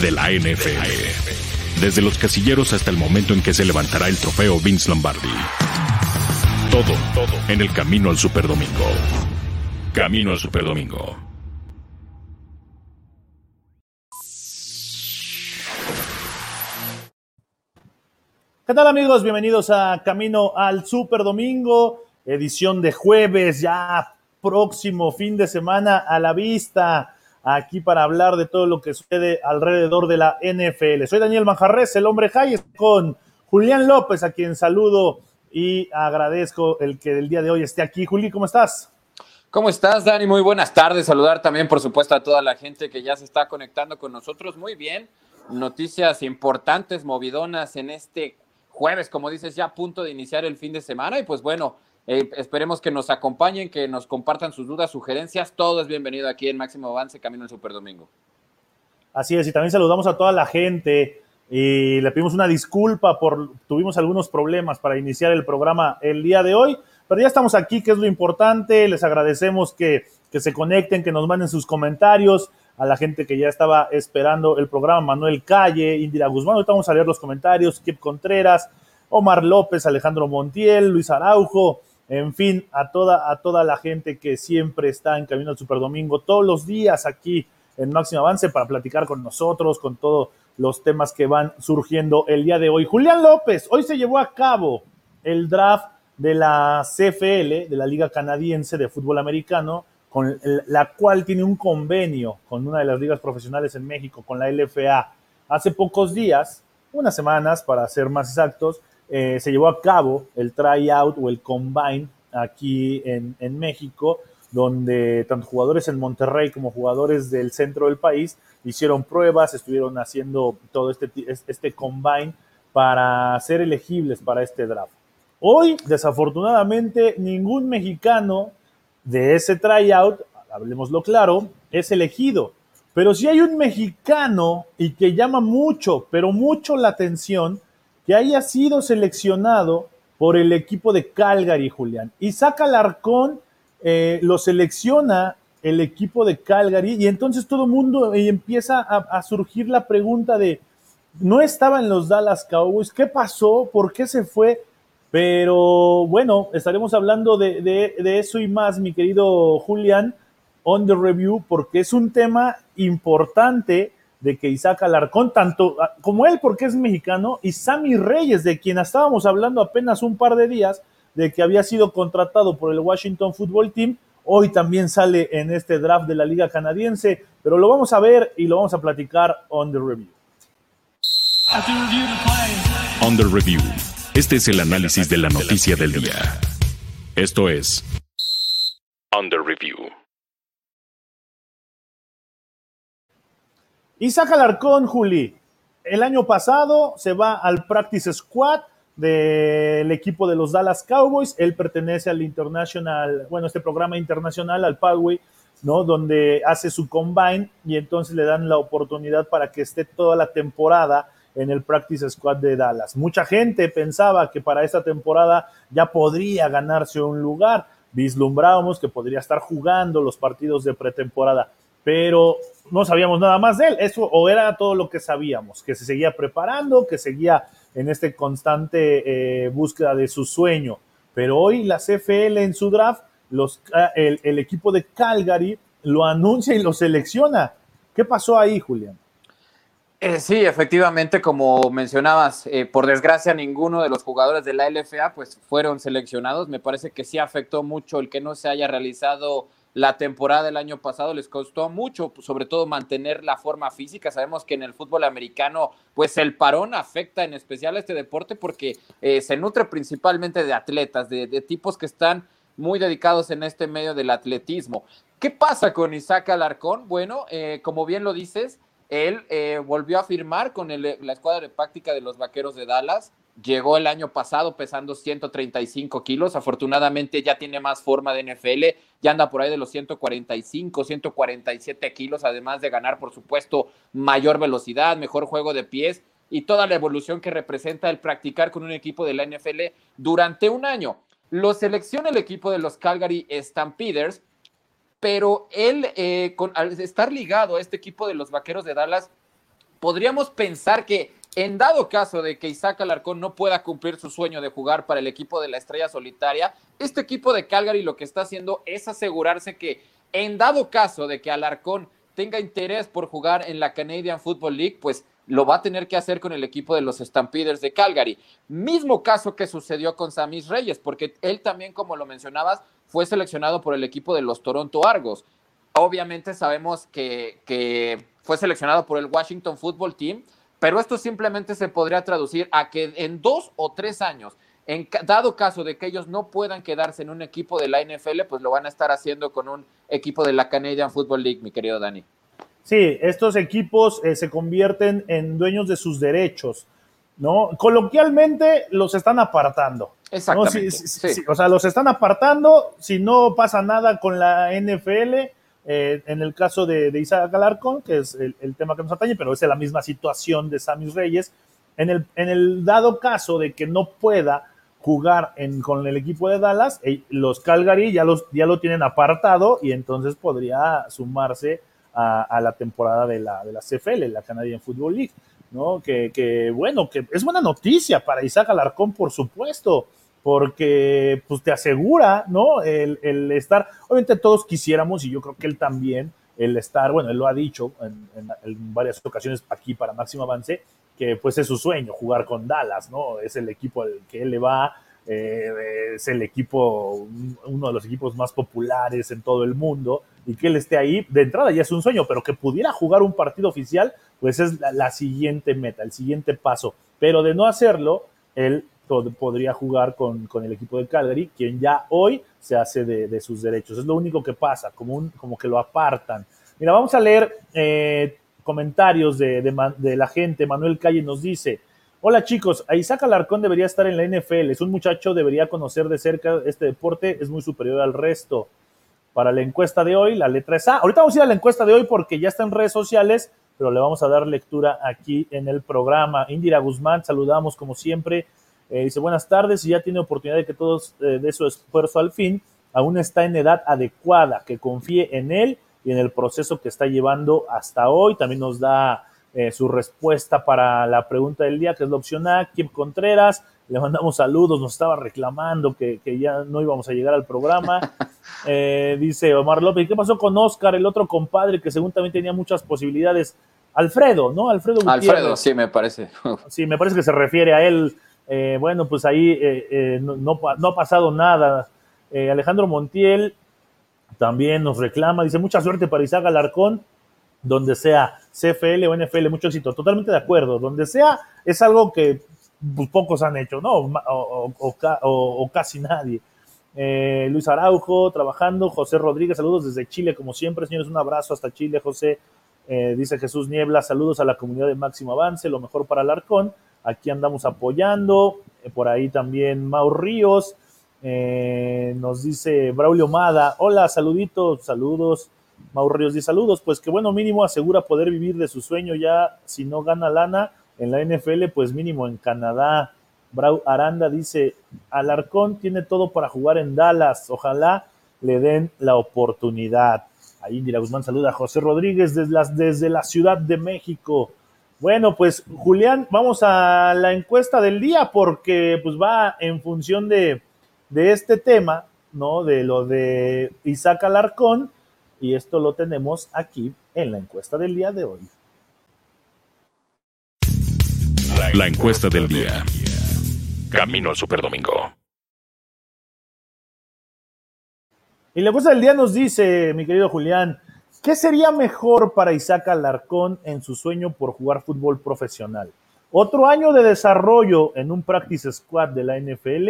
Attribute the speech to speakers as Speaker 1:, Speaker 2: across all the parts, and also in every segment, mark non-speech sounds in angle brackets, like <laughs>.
Speaker 1: de la NFL. Desde los casilleros hasta el momento en que se levantará el trofeo Vince Lombardi. Todo, todo en el camino al Superdomingo. Camino al Superdomingo.
Speaker 2: ¿Qué tal amigos? Bienvenidos a Camino al Super Domingo, edición de jueves, ya próximo fin de semana a la vista, aquí para hablar de todo lo que sucede alrededor de la NFL. Soy Daniel Manjarres, el hombre high, con Julián López, a quien saludo y agradezco el que el día de hoy esté aquí. Juli, ¿cómo estás?
Speaker 3: ¿Cómo estás, Dani? Muy buenas tardes. Saludar también, por supuesto, a toda la gente que ya se está conectando con nosotros. Muy bien. Noticias importantes, movidonas en este jueves, como dices, ya a punto de iniciar el fin de semana. Y pues bueno, eh, esperemos que nos acompañen, que nos compartan sus dudas, sugerencias. Todo es bienvenido aquí en Máximo Avance, Camino al Super Domingo.
Speaker 2: Así es, y también saludamos a toda la gente y le pedimos una disculpa por, tuvimos algunos problemas para iniciar el programa el día de hoy, pero ya estamos aquí, que es lo importante. Les agradecemos que, que se conecten, que nos manden sus comentarios a la gente que ya estaba esperando el programa, Manuel Calle, Indira Guzmán, ahorita vamos a leer los comentarios, Kip Contreras, Omar López, Alejandro Montiel, Luis Araujo, en fin, a toda, a toda la gente que siempre está en Camino al Superdomingo, todos los días aquí en Máximo Avance para platicar con nosotros, con todos los temas que van surgiendo el día de hoy. Julián López, hoy se llevó a cabo el draft de la CFL, de la Liga Canadiense de Fútbol Americano, con la cual tiene un convenio con una de las ligas profesionales en México, con la LFA. Hace pocos días, unas semanas para ser más exactos, eh, se llevó a cabo el tryout o el combine aquí en, en, México, donde tanto jugadores en Monterrey como jugadores del centro del país hicieron pruebas, estuvieron haciendo todo este, este combine para ser elegibles para este draft. Hoy, desafortunadamente, ningún mexicano de ese tryout, hablemoslo claro, es elegido. Pero si hay un mexicano y que llama mucho, pero mucho la atención, que haya sido seleccionado por el equipo de Calgary, Julián. Isaac Alarcón eh, lo selecciona el equipo de Calgary y entonces todo el mundo eh, empieza a, surgir la pregunta de, no estaba en los Dallas Cowboys, ¿qué pasó? ¿Por qué se fue? Pero bueno, estaremos hablando de, eso y más, mi querido Julián, on the review, porque es un tema importante de que Isaac Alarcón, tanto ah, como él, porque es mexicano, y Sammy Reyes, de quien estábamos hablando apenas un par de días, de que había sido contratado por el Washington Football Team, hoy también sale en este draft de la Liga Canadiense, pero lo vamos a ver y lo vamos a platicar on the review.
Speaker 1: On the review. Este es el análisis de la noticia del día. Esto es Under Review.
Speaker 2: Isaac Alarcón, Juli. El año pasado se va al Practice Squad del equipo de los Dallas Cowboys. Él pertenece al International, bueno, este programa internacional, al Padway, ¿no? Donde hace su combine y entonces le dan la oportunidad para que esté toda la temporada en el Practice Squad de Dallas. Mucha gente pensaba que para esta temporada ya podría ganarse un lugar. Vislumbrábamos que podría estar jugando los partidos de pretemporada, pero no sabíamos nada más de él. Eso o era todo lo que sabíamos, que se seguía preparando, que seguía en este constante eh, búsqueda de su sueño. Pero hoy la CFL en su draft, los, ah, el, el equipo de Calgary lo anuncia y lo selecciona. ¿Qué pasó ahí, Julián?
Speaker 3: Eh, sí, efectivamente, como mencionabas, eh, por desgracia ninguno de los jugadores de la LFA pues fueron seleccionados. Me parece que sí afectó mucho el que no se haya realizado la temporada del año pasado. Les costó mucho, sobre todo mantener la forma física. Sabemos que en el fútbol americano pues el parón afecta en especial a este deporte porque eh, se nutre principalmente de atletas, de, tipos que están muy dedicados en este medio del atletismo. ¿Qué pasa con Isaac Alarcón? Bueno, como bien lo dices, él eh, volvió a firmar con la escuadra de práctica de los Vaqueros de Dallas. Llegó el año pasado pesando 135 kilos. Afortunadamente ya tiene más forma de NFL. Ya anda por ahí de los 145, 147 kilos, además de ganar, por supuesto, mayor velocidad, mejor juego de pies y toda la evolución que representa el practicar con un equipo de la NFL durante un año. Lo selecciona el equipo de los Calgary Stampeders pero él, eh, al estar ligado a este equipo de los Vaqueros de Dallas, podríamos pensar que en dado caso de que Isaac Alarcón no pueda cumplir su sueño de jugar para el equipo de la Estrella Solitaria, este equipo de Calgary lo que está haciendo es asegurarse que en dado caso de que Alarcón tenga interés por jugar en la Canadian Football League, pues lo va a tener que hacer con el equipo de los Stampeders de Calgary. Mismo caso que sucedió con Samis Reyes, porque él también, como lo mencionabas, fue seleccionado por el equipo de los Toronto Argos. Obviamente sabemos que, que fue seleccionado por el Washington Football Team, pero esto simplemente se podría traducir a que en dos o tres años, en dado caso de que ellos no puedan quedarse en un equipo de la NFL, pues lo van a estar haciendo con un equipo de la Canadian Football League, mi querido Dani.
Speaker 2: Sí, estos equipos eh, se convierten en dueños de sus derechos, ¿no? Coloquialmente los están apartando.
Speaker 3: Exactamente.
Speaker 2: o sea, los están apartando. Si no pasa nada con la NFL, eh, en el caso de, Isaac Alarcón, que es el, tema que nos atañe, pero es la misma situación de Samis Reyes, en el, en el dado caso de que no pueda jugar con el equipo de Dallas, eh, los Calgary ya, los, ya lo tienen apartado y entonces podría sumarse a, la temporada de la, de la CFL, la Canadian Football League, ¿no? Que, que, bueno, que es buena noticia para Isaac Alarcón, por supuesto, porque pues te asegura, ¿no? El, el, estar, obviamente todos quisiéramos, y yo creo que él también, el estar, bueno, él lo ha dicho en, varias ocasiones aquí para Máximo Avance, que pues es su sueño jugar con Dallas, ¿no? Es el equipo al que él le va, eh, es el equipo, uno de los equipos más populares en todo el mundo, y que él esté ahí, de entrada ya es un sueño, pero que pudiera jugar un partido oficial, pues es la siguiente meta, el siguiente paso. Pero de no hacerlo, él podría jugar con, el equipo de Calgary, quien ya hoy se hace de, sus derechos. Es lo único que pasa, como, un, como que lo apartan. Mira, vamos a leer eh, comentarios de, la gente. Manuel Calle nos dice, hola chicos, Isaac Alarcón debería estar en la NFL, es un muchacho, debería conocer de cerca este deporte, es muy superior al resto. Para la encuesta de hoy, la letra es A. Ahorita vamos a ir a la encuesta de hoy porque ya está en redes sociales, pero le vamos a dar lectura aquí en el programa. Indira Guzmán, saludamos como siempre eh, dice, buenas tardes, y ya tiene oportunidad de que todos eh, de su esfuerzo al fin, aún está en edad adecuada, que confíe en él y en el proceso que está llevando hasta hoy. También nos da eh, su respuesta para la pregunta del día, que es la opción A, Kim Contreras. Le mandamos saludos, nos estaba reclamando que, ya no íbamos a llegar al programa. <laughs> dice Omar López, ¿qué pasó con Oscar, el otro compadre que según también tenía muchas posibilidades? Alfredo, ¿no? Alfredo
Speaker 3: Gutiérrez. Alfredo, sí, me parece.
Speaker 2: Sí, me parece que se refiere a él. Eh, bueno, pues ahí eh, eh, no, ha pasado nada. Alejandro Montiel también nos reclama, dice mucha suerte para Isaac Alarcón, donde sea CFL o NFL, mucho éxito. Totalmente de acuerdo, donde sea es algo que pues, pocos han hecho, ¿no? O, casi nadie. Luis Araujo trabajando, José Rodríguez, saludos desde Chile, como siempre, señores, un abrazo hasta Chile, José. Dice Jesús Niebla, saludos a la comunidad de Máximo Avance, lo mejor para Alarcón. Aquí andamos apoyando. Eh, por ahí también Mau Ríos. Eh, nos dice Braulio Mada. Hola, saluditos, saludos. Mau Ríos dice saludos. Pues que bueno, mínimo asegura poder vivir de su sueño ya. Si no gana lana en la NFL, pues mínimo en Canadá. Brau Aranda dice, Alarcón tiene todo para jugar en Dallas. Ojalá le den la oportunidad. Ahí Indira Guzmán saluda a José Rodríguez desde desde la Ciudad de México. Bueno, pues Julián, vamos a la encuesta del día porque pues va en función de, este tema, ¿no? De lo de Isaac Alarcón y esto lo tenemos aquí en la encuesta del día de hoy.
Speaker 1: La encuesta del día. Camino al Superdomingo.
Speaker 2: Y la encuesta del día nos dice, mi querido Julián, ¿Qué sería mejor para Isaac Alarcón en su sueño por jugar fútbol profesional? ¿Otro año de desarrollo en un practice squad de la NFL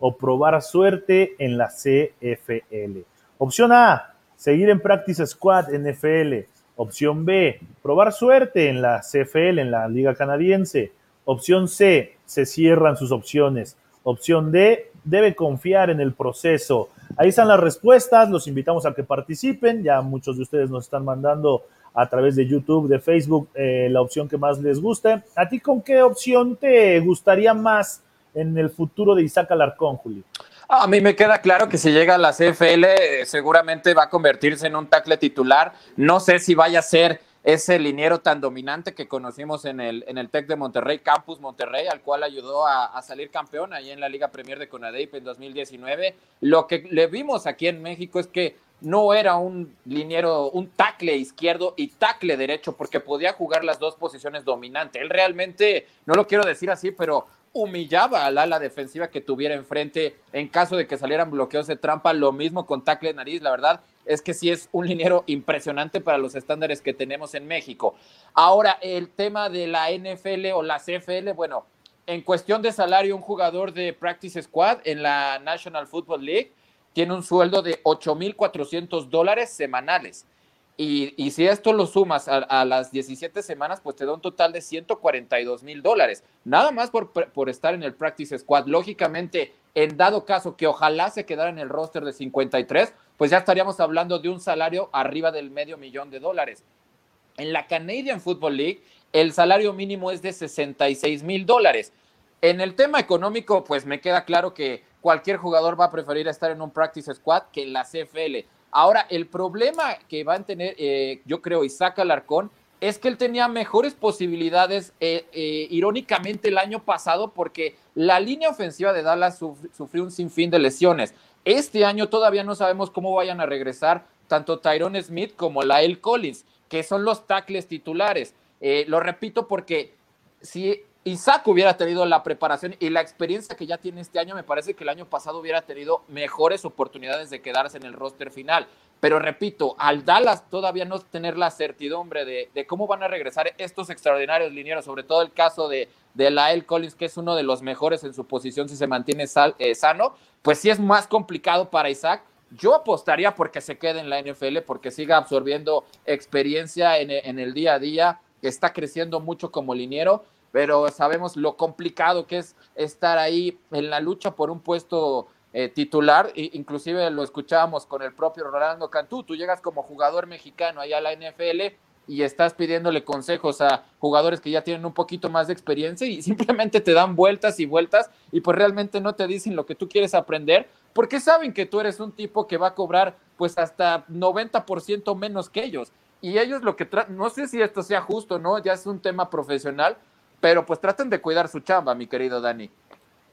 Speaker 2: o probar suerte en la CFL? Opción A, seguir en practice squad NFL. Opción B, probar suerte en la CFL, en la Liga Canadiense. Opción C, se cierran sus opciones. Opción D, debe confiar en el proceso. Ahí están las respuestas, los invitamos a que participen, ya muchos de ustedes nos están mandando a través de YouTube, de Facebook, eh, la opción que más les guste. ¿A ti con qué opción te gustaría más en el futuro de Isaac Alarcón, Juli?
Speaker 3: A mí me queda claro que si llega a la CFL seguramente va a convertirse en un tackle titular. No sé si vaya a ser ese liniero tan dominante que conocimos en el, en el TEC de Monterrey, Campus Monterrey, al cual ayudó a, salir campeón ahí en la Liga Premier de Conadeip en 2019. Lo que le vimos aquí en México es que no era un liniero, un tackle izquierdo y tackle derecho, porque podía jugar las dos posiciones dominantes. Él realmente, no lo quiero decir así, pero humillaba al ala defensiva que tuviera enfrente en caso de que salieran bloqueos de trampa. Lo mismo con tackle de nariz, la verdad es que sí es un liniero impresionante para los estándares que tenemos en México. Ahora, el tema de la NFL o la CFL, bueno, en cuestión de salario, un jugador de Practice Squad en la National Football League tiene un sueldo de 8.400 dólares semanales. Y, si esto lo sumas a, las 17 semanas, pues te da un total de 142 mil dólares. Nada más por, por, estar en el Practice Squad. Lógicamente, en dado caso que ojalá se quedara en el roster de 53, pues ya estaríamos hablando de un salario arriba del medio millón de dólares. En la Canadian Football League, el salario mínimo es de 66 mil dólares. En el tema económico, pues me queda claro que cualquier jugador va a preferir estar en un practice squad que en la CFL. Ahora, el problema que va a tener, eh, yo creo, Isaac Alarcón, es que él tenía mejores posibilidades, eh, eh, irónicamente, el año pasado, porque la línea ofensiva de Dallas sufrió un sinfín de lesiones. Este año todavía no sabemos cómo vayan a regresar tanto Tyrone Smith como Lael Collins, que son los tackles titulares. lo repito porque si Isaac hubiera tenido la preparación y la experiencia que ya tiene este año, me parece que el año pasado hubiera tenido mejores oportunidades de quedarse en el roster final. Pero repito, al Dallas todavía no tener la certidumbre de, cómo van a regresar estos extraordinarios linieros, sobre todo el caso de, de Lael Collins, que es uno de los mejores en su posición si se mantiene eh, sano, pues sí es más complicado para Isaac. Yo apostaría porque se quede en la NFL, porque siga absorbiendo experiencia en, en el día a día, está creciendo mucho como liniero pero sabemos lo complicado que es estar ahí en la lucha por un puesto eh, titular, e inclusive lo escuchábamos con el propio Rolando Cantú, tú llegas como jugador mexicano allá a la NFL y estás pidiéndole consejos a jugadores que ya tienen un poquito más de experiencia y <laughs> simplemente te dan vueltas y vueltas y pues realmente no te dicen lo que tú quieres aprender porque saben que tú eres un tipo que va a cobrar pues hasta 90% menos que ellos. Y ellos lo que no sé si esto sea justo, ¿no? Ya es un tema profesional, pero pues traten de cuidar su chamba, mi querido Dani.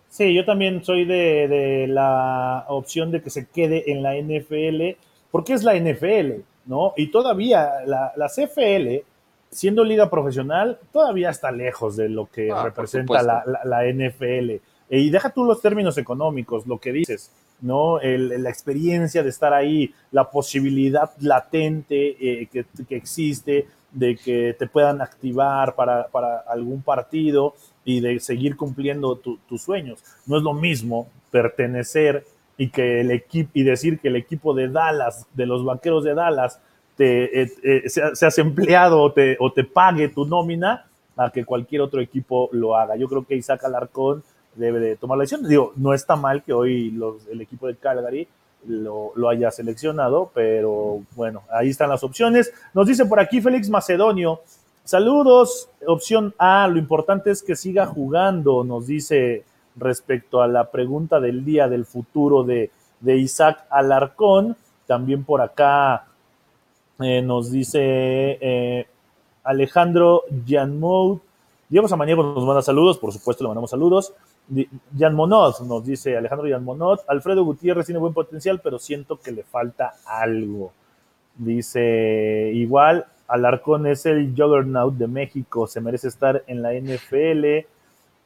Speaker 2: Sí, yo también soy de, la opción de que se quede en la NFL, porque es la NFL, ¿no? Y todavía la, CFL, siendo liga profesional, todavía está lejos de lo que ah, representa la, NFL. Y deja tú los términos económicos, lo que dices, ¿no? la experiencia de estar ahí, la posibilidad latente eh, que, que, existe de que te puedan activar para, algún partido y de seguir cumpliendo tus sueños. No es lo mismo pertenecer y que el equipo y decir que el equipo de Dallas, de los vaqueros de Dallas, te eh, eh, seas empleado o te, o te pague tu nómina a que cualquier otro equipo lo haga. Yo creo que Isaac Alarcón debe de tomar la decisión. Digo, no está mal que hoy los, el equipo de Calgary lo, haya seleccionado, pero bueno, ahí están las opciones. Nos dice por aquí Félix Macedonio, saludos, opción A, lo importante es que siga jugando, nos dice respecto a la pregunta del día del futuro de, Isaac Alarcón, también por acá eh, nos dice eh, Alejandro Janmout, Diego Samaniego nos manda saludos, por supuesto le mandamos saludos. Jan Monod, nos dice Alejandro Jan Monod. Alfredo Gutiérrez tiene buen potencial, pero siento que le falta algo. Dice, igual, Alarcón es el juggernaut de México, se merece estar en la NFL.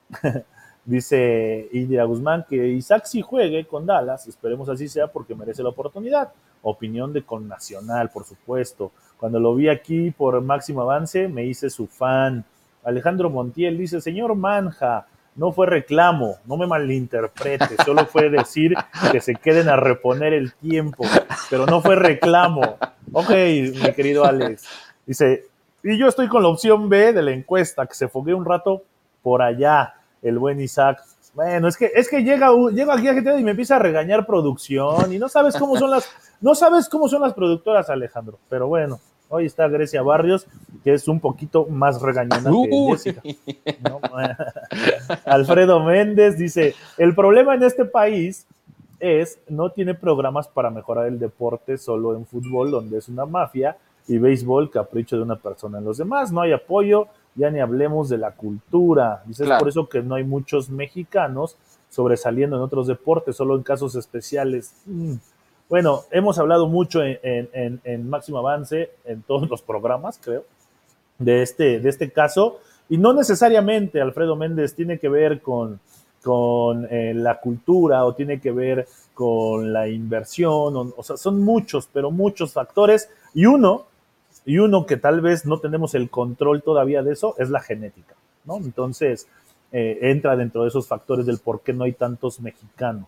Speaker 2: <laughs> dice Indira Guzmán que Isaac sí juegue con Dallas, esperemos así sea porque merece la oportunidad. Opinión de con Nacional, por supuesto. Cuando lo vi aquí por máximo avance, me hice su fan. Alejandro Montiel dice, señor Manja, no fue reclamo, no me malinterprete, solo fue decir que se queden a reponer el tiempo, pero no fue reclamo. Ok, mi querido Alex. Dice, y yo estoy con la opción B de la encuesta, que se fogue un rato por allá, el buen Isaac. Bueno, es que, es que llega, llega aquí a y me empieza a regañar producción y no sabes cómo son las, no sabes cómo son las productoras, Alejandro, pero bueno, Hoy está Grecia Barrios, que es un poquito más regañona que Jessica. <laughs> Alfredo Méndez dice, el problema en este país es no tiene programas para mejorar el deporte solo en fútbol, donde es una mafia, y béisbol capricho de una persona. En los demás no hay apoyo, ya ni hablemos de la cultura. Dice, es por eso que no hay muchos mexicanos sobresaliendo en otros deportes, solo en casos especiales. Mm. Bueno, hemos hablado mucho en, Máximo Avance, en todos los programas, creo, de este, de este caso, y no necesariamente, Alfredo Méndez, tiene que ver con, con eh, la cultura o tiene que ver con la inversión, o, sea, son muchos, pero muchos factores, y uno y uno que tal vez no tenemos el control todavía de eso es la genética, ¿no? Entonces, eh, entra dentro de esos factores del por qué no hay tantos mexicanos.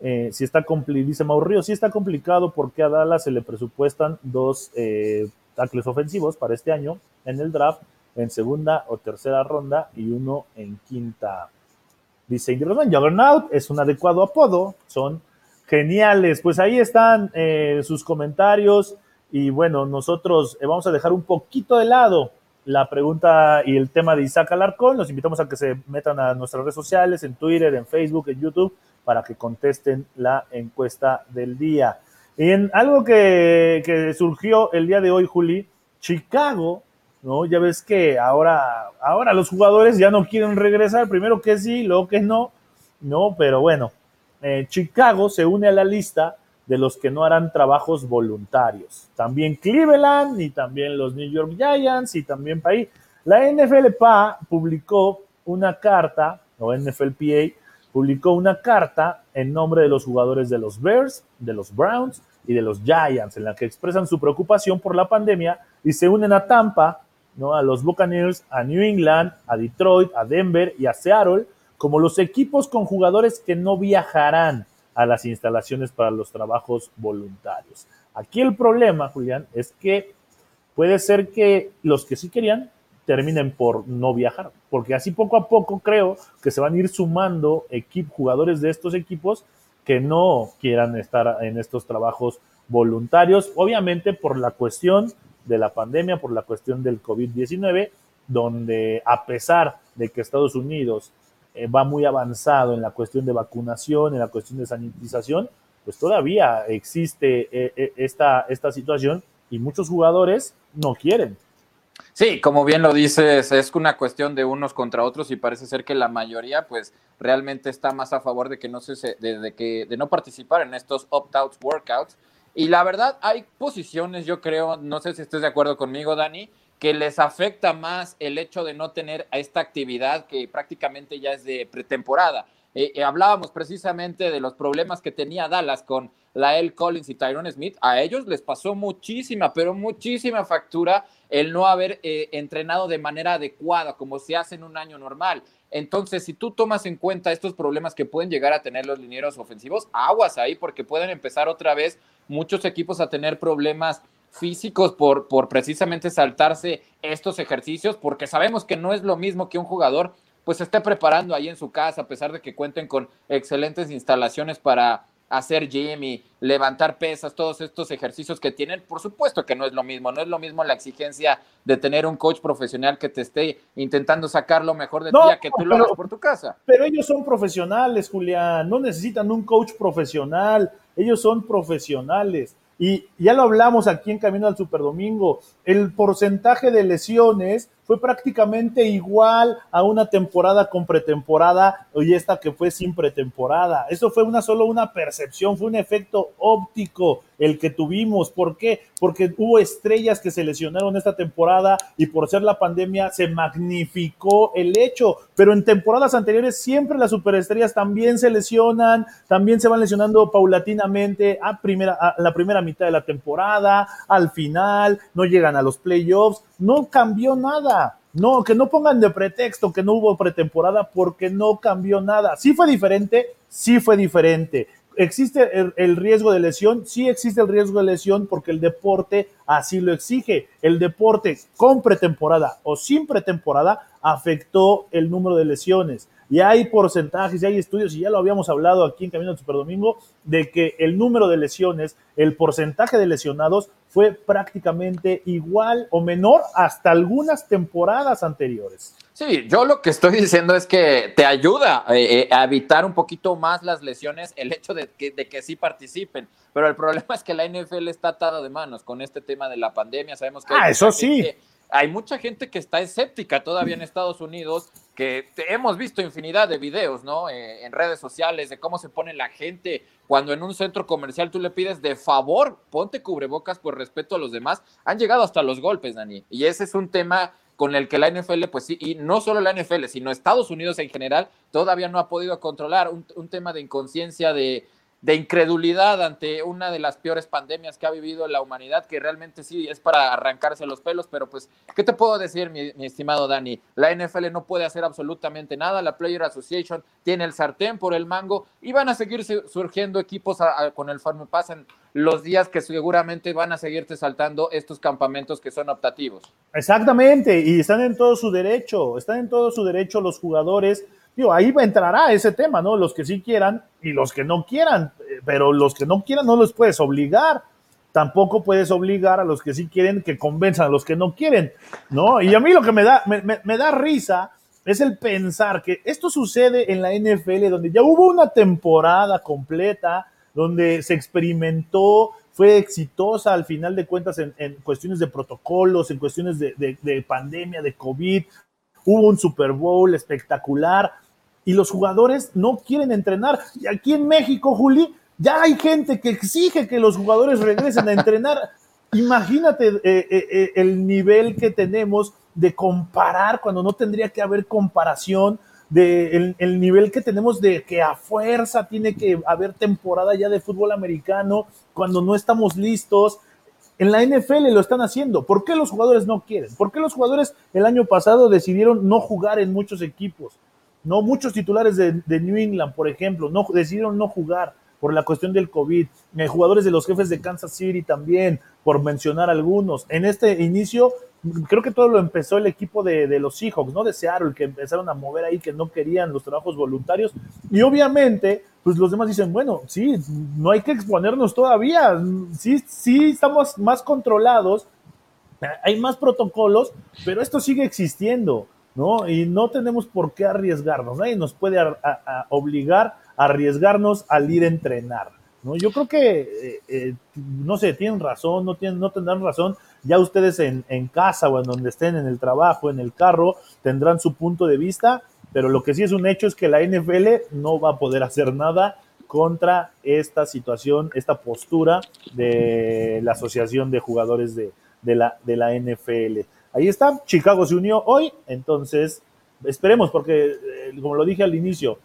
Speaker 2: Eh, si está dice Mauricio, si está complicado porque a Dallas se le presupuestan dos eh, tackles ofensivos para este año en el draft, en segunda o tercera ronda y uno en quinta. Dice Indy Juggernaut es un adecuado apodo, son geniales. Pues ahí están sus comentarios. Y bueno, nosotros eh, vamos a dejar un poquito de lado la pregunta y el tema de Isaac Alarcón. Los invitamos a que se metan a nuestras redes sociales, en Twitter, en Facebook, en YouTube, para que contesten la encuesta del día. Y en algo que, que surgió el día de hoy, Juli, Chicago, ¿no? Ya ves que ahora, ahora los jugadores ya no quieren regresar, primero que sí, luego que no, ¿no? Pero bueno, eh, Chicago se une a la lista de los que no harán trabajos voluntarios. También Cleveland y también los New York Giants y también ahí. La NFLPA publicó una carta, o NFLPA publicó una carta en nombre de los jugadores de los Bears, de los Browns y de los Giants, en la que expresan su preocupación por la pandemia y se unen a Tampa, ¿no? a los Buccaneers, a New England, a Detroit, a Denver y a Seattle, como los equipos con jugadores que no viajarán a las instalaciones para los trabajos voluntarios. Aquí el problema, Julián, es que puede ser que los que sí querían terminen por no viajar, porque así poco a poco creo que se van a ir sumando jugadores de estos equipos que no quieran estar en estos trabajos voluntarios, obviamente por la cuestión de la pandemia, por la cuestión del COVID-19, donde a pesar de que Estados Unidos eh, va muy avanzado en la cuestión de vacunación, en la cuestión de sanitización, pues todavía existe eh, eh, esta, esta situación y muchos jugadores no quieren.
Speaker 3: Sí, como bien lo dices, es una cuestión de unos contra otros y parece ser que la mayoría, pues, realmente está más a favor de que no se, de, que de no participar en estos opt-outs workouts. Y la verdad, hay posiciones, yo creo, no sé si estés de acuerdo conmigo, Dani, que les afecta más el hecho de no tener a esta actividad que prácticamente ya es de pretemporada. Eh, eh, hablábamos precisamente de los problemas que tenía Dallas con Lael Collins y Tyrone Smith. A ellos les pasó muchísima, pero muchísima factura el no haber eh, entrenado de manera adecuada, como se hace en un año normal. Entonces, si tú tomas en cuenta estos problemas que pueden llegar a tener los linieros ofensivos, aguas ahí, porque pueden empezar otra vez muchos equipos a tener problemas físicos por, por precisamente saltarse estos ejercicios, porque sabemos que no es lo mismo que un jugador pues esté preparando ahí en su casa, a pesar de que cuenten con excelentes instalaciones para hacer gym y levantar pesas, todos estos ejercicios que tienen, por supuesto que no es lo mismo, no es lo mismo la exigencia de tener un coach profesional que te esté intentando sacar lo mejor de ti a que tú lo hagas por tu casa.
Speaker 2: Pero ellos son profesionales, Julián, no necesitan un coach profesional, ellos son profesionales. Y ya lo hablamos aquí en Camino al Superdomingo, el porcentaje de lesiones fue prácticamente igual a una temporada con pretemporada y esta que fue sin pretemporada. Eso fue una solo una percepción, fue un efecto óptico el que tuvimos. ¿Por qué? Porque hubo estrellas que se lesionaron esta temporada y por ser la pandemia se magnificó el hecho. Pero en temporadas anteriores siempre las superestrellas también se lesionan, también se van lesionando paulatinamente a, primera, a la primera mitad de la temporada, al final, no llegan a los playoffs. No cambió nada no, que no pongan de pretexto que no hubo pretemporada porque no cambió nada. Sí fue diferente, sí fue diferente. ¿Existe el, riesgo de lesión? Sí existe el riesgo de lesión porque el deporte así lo exige. El deporte con pretemporada o sin pretemporada afectó el número de lesiones. Y hay porcentajes y hay estudios, y ya lo habíamos hablado aquí en Camino del Superdomingo, de que el número de lesiones, el porcentaje de lesionados fue prácticamente igual o menor hasta algunas temporadas anteriores.
Speaker 3: Sí, yo lo que estoy diciendo es que te ayuda eh, eh, a evitar un poquito más las lesiones el hecho de que, de que sí participen. Pero el problema es que la NFL está atada de manos con este tema de la pandemia. Sabemos que.
Speaker 2: Ah, eso sí.
Speaker 3: Hay mucha gente que está escéptica todavía en Estados Unidos, que hemos visto infinidad de videos, ¿no? Eh, en redes sociales de cómo se pone la gente cuando en un centro comercial tú le pides de favor, ponte cubrebocas por respeto a los demás. Han llegado hasta los golpes, Dani. Y ese es un tema con el que la NFL, pues sí, y no solo la NFL, sino Estados Unidos en general, todavía no ha podido controlar un, un tema de inconsciencia, de, de incredulidad ante una de las peores pandemias que ha vivido la humanidad, que realmente sí es para arrancarse los pelos, pero pues, ¿qué te puedo decir, mi, estimado Dani? La NFL no puede hacer absolutamente nada, la Player Association tiene el sartén por el mango y van a seguir surgiendo equipos con el Farm Pass en los días que seguramente van a seguirte saltando estos campamentos que son optativos.
Speaker 2: Exactamente, y están en todo su derecho, están en todo su derecho los jugadores Digo, ahí entrará ese tema, ¿no? Los que sí quieran y los que no quieran, eh, pero los que no quieran no los puedes obligar. Tampoco puedes obligar a los que sí quieren que convenzan a los que no quieren, ¿no? Y a mí lo que me da, me, da risa es el pensar que esto sucede en la NFL, donde ya hubo una temporada completa, donde se experimentó, fue exitosa al final de cuentas en, cuestiones de protocolos, en cuestiones de, de, pandemia, de COVID, hubo un Super Bowl espectacular, y los jugadores no quieren entrenar. Y aquí en México, Juli, ya hay gente que exige que los jugadores regresen a entrenar. <laughs> Imagínate eh, eh, eh, el nivel que tenemos de comparar cuando no tendría que haber comparación, de el, nivel que tenemos de que a fuerza tiene que haber temporada ya de fútbol americano cuando no estamos listos. En la NFL lo están haciendo. ¿Por qué los jugadores no quieren? ¿Por qué los jugadores el año pasado decidieron no jugar en muchos equipos? No, muchos titulares de, New England, por ejemplo, no decidieron no jugar por la cuestión del COVID. Eh, jugadores de los jefes de Kansas City también, por mencionar algunos. En este inicio, creo que todo lo empezó el equipo de, los Seahawks, ¿no? De Seattle, que empezaron a mover ahí, que no querían los trabajos voluntarios. Y obviamente, pues los demás dicen, bueno, sí, no hay que exponernos todavía. Sí, sí, estamos más controlados, hay más protocolos, pero esto sigue existiendo. ¿No? Y no tenemos por qué arriesgarnos, nadie nos puede obligar a arriesgarnos al ir a entrenar. Yo creo que, eh, eh, no sé, tienen razón, no, tienen, no tendrán razón, ya ustedes en, en, casa o en donde estén, en el trabajo, en el carro, tendrán su punto de vista, pero lo que sí es un hecho es que la NFL no va a poder hacer nada contra esta situación, esta postura de la Asociación de Jugadores de la NFL. Ahí está, Chicago se unió hoy, entonces esperemos, porque eh, como lo dije al inicio,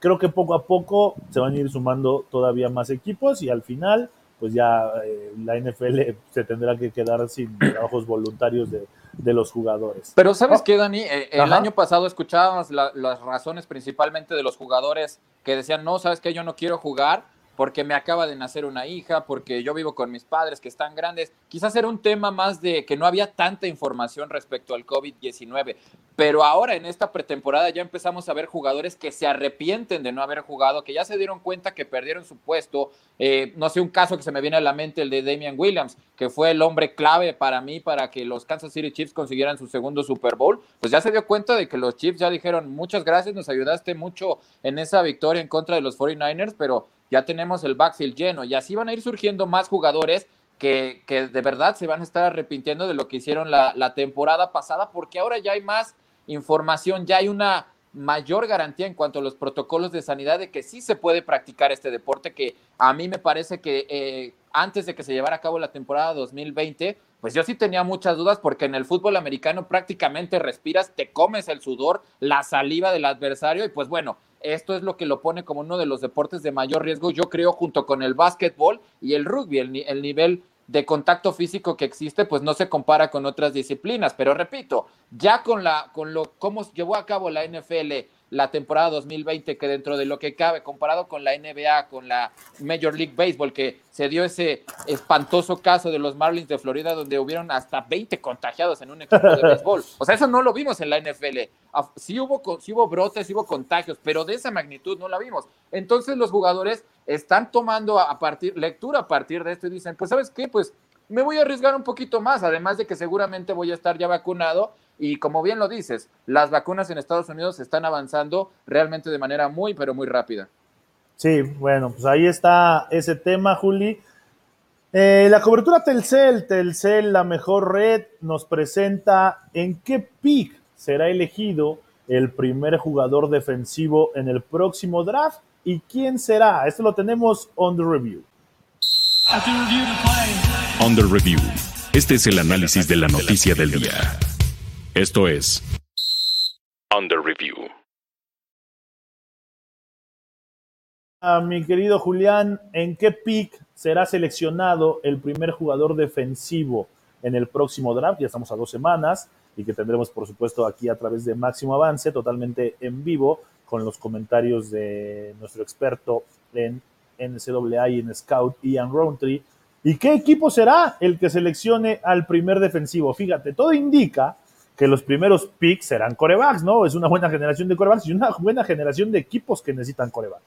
Speaker 2: creo que poco a poco se van a ir sumando todavía más equipos y al final, pues ya eh, la NFL <laughs> se tendrá que quedar sin <clears throat> trabajos voluntarios de, los jugadores.
Speaker 3: Pero ¿sabes oh. qué, Dani? Eh, el año pasado escuchábamos las razones principalmente de los jugadores que decían, no, ¿sabes qué? Yo no quiero jugar porque me acaba de nacer una hija, porque yo vivo con mis padres que están grandes. Quizás era un tema más de que no había tanta información respecto al COVID-19, pero ahora en esta pretemporada ya empezamos a ver jugadores que se arrepienten de no haber jugado, que ya se dieron cuenta que perdieron su puesto. Eh, no sé, un caso que se me viene a la mente, el de Damian Williams, que fue el hombre clave para mí para que los Kansas City Chiefs consiguieran su segundo Super Bowl. Pues ya se dio cuenta de que los Chiefs ya dijeron, muchas gracias, nos ayudaste mucho en esa victoria en contra de los 49ers, pero ya tenemos el backfield lleno y así van a ir surgiendo más jugadores que, que de verdad se van a estar arrepintiendo de lo que hicieron la, la temporada pasada porque ahora ya hay más información, ya hay una mayor garantía en cuanto a los protocolos de sanidad de que sí se puede practicar este deporte, que a mí me parece que eh, antes de que se llevara a cabo la temporada 2020, pues yo sí tenía muchas dudas porque en el fútbol americano prácticamente respiras, te comes el sudor, la saliva del adversario y pues bueno, esto es lo que lo pone como uno de los deportes de mayor riesgo, yo creo, junto con el básquetbol y el rugby, el, el nivel de contacto físico que existe, pues no se compara con otras disciplinas. Pero repito, ya con la, con lo, cómo llevó a cabo la NFL la temporada 2020, que dentro de lo que cabe, comparado con la NBA, con la Major League Baseball, que se dio ese espantoso caso de los Marlins de Florida, donde hubieron hasta 20 contagiados en un equipo de béisbol. <laughs> O sea, eso no lo vimos en la NFL. Sí hubo, sí hubo brotes, sí hubo contagios, pero de esa magnitud no la vimos. Entonces los jugadores están tomando a partir, lectura a partir de esto y dicen, pues sabes qué, pues me voy a arriesgar un poquito más, además de que seguramente voy a estar ya vacunado Y como bien lo dices, las vacunas en Estados Unidos están avanzando realmente de manera muy, pero muy rápida.
Speaker 2: Sí, bueno, pues ahí está ese tema, Juli. Eh, la cobertura Telcel, Telcel, la mejor red, nos presenta en qué pick será elegido el primer jugador defensivo en el próximo draft y quién será. Esto lo tenemos on the review.
Speaker 1: On the review. Este es el análisis de la noticia del día. Esto es the review.
Speaker 2: Ah, mi querido Julián, ¿en qué pick será seleccionado el primer jugador defensivo en el próximo draft? Ya estamos a dos semanas y que tendremos, por supuesto, aquí a través de Máximo Avance, totalmente en vivo, con los comentarios de nuestro experto en NCAA y en Scout, Ian Roundtree. ¿Y qué equipo será el que seleccione al primer defensivo? Fíjate, todo indica que los primeros picks serán corebacks, ¿no? Es una buena generación de corebacks y una buena generación de equipos que necesitan corebacks.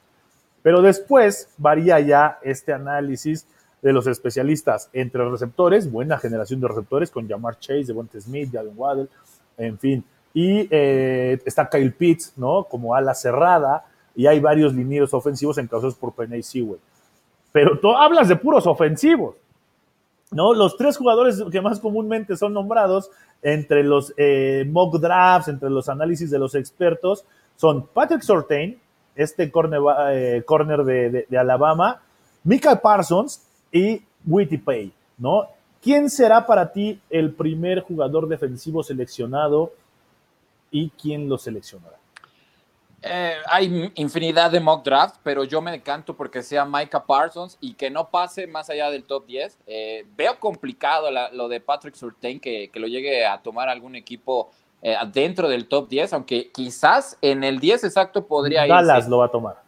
Speaker 2: Pero después varía ya este análisis de los especialistas entre receptores, buena generación de receptores con Jamar Chase, Devonta Smith, Jalen Waddell, en fin. Y eh, está Kyle Pitts, ¿no? Como ala cerrada, y hay varios linieros ofensivos encabezados por Penny Sewell. Pero tú hablas de puros ofensivos, ¿no? Los tres jugadores que más comúnmente son nombrados entre los eh, mock drafts, entre los análisis de los expertos, son Patrick Sortain, este corner, eh, corner de, de, Alabama, Mika Parsons y Witty Pay, ¿no? ¿Quién será para ti el primer jugador defensivo seleccionado y quién lo seleccionará?
Speaker 3: Eh, hay infinidad de mock drafts, pero yo me decanto porque sea Micah Parsons y que no pase más allá del top 10. Eh, veo complicado lo de Patrick Surtain que, que, lo llegue a tomar algún equipo eh, dentro del top 10, aunque quizás en el 10 exacto podría
Speaker 2: ir. Dallas lo va a tomar.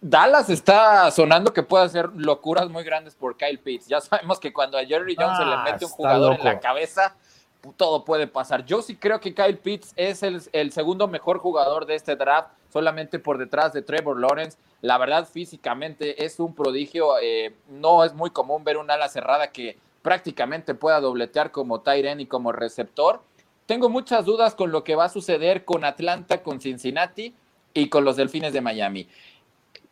Speaker 3: Dallas está sonando que puede hacer locuras muy grandes por Kyle Pitts. Ya sabemos que cuando a Jerry Jones se le ah, mete un jugador en la cabeza, todo puede pasar. Yo sí creo que Kyle Pitts es el, segundo mejor jugador de este draft, solamente por detrás de Trevor Lawrence. La verdad, físicamente es un prodigio. Eh, no es muy común ver un ala cerrada que prácticamente pueda dobletear como Tyren y como receptor. Tengo muchas dudas con lo que va a suceder con Atlanta, con Cincinnati y con los Delfines de Miami.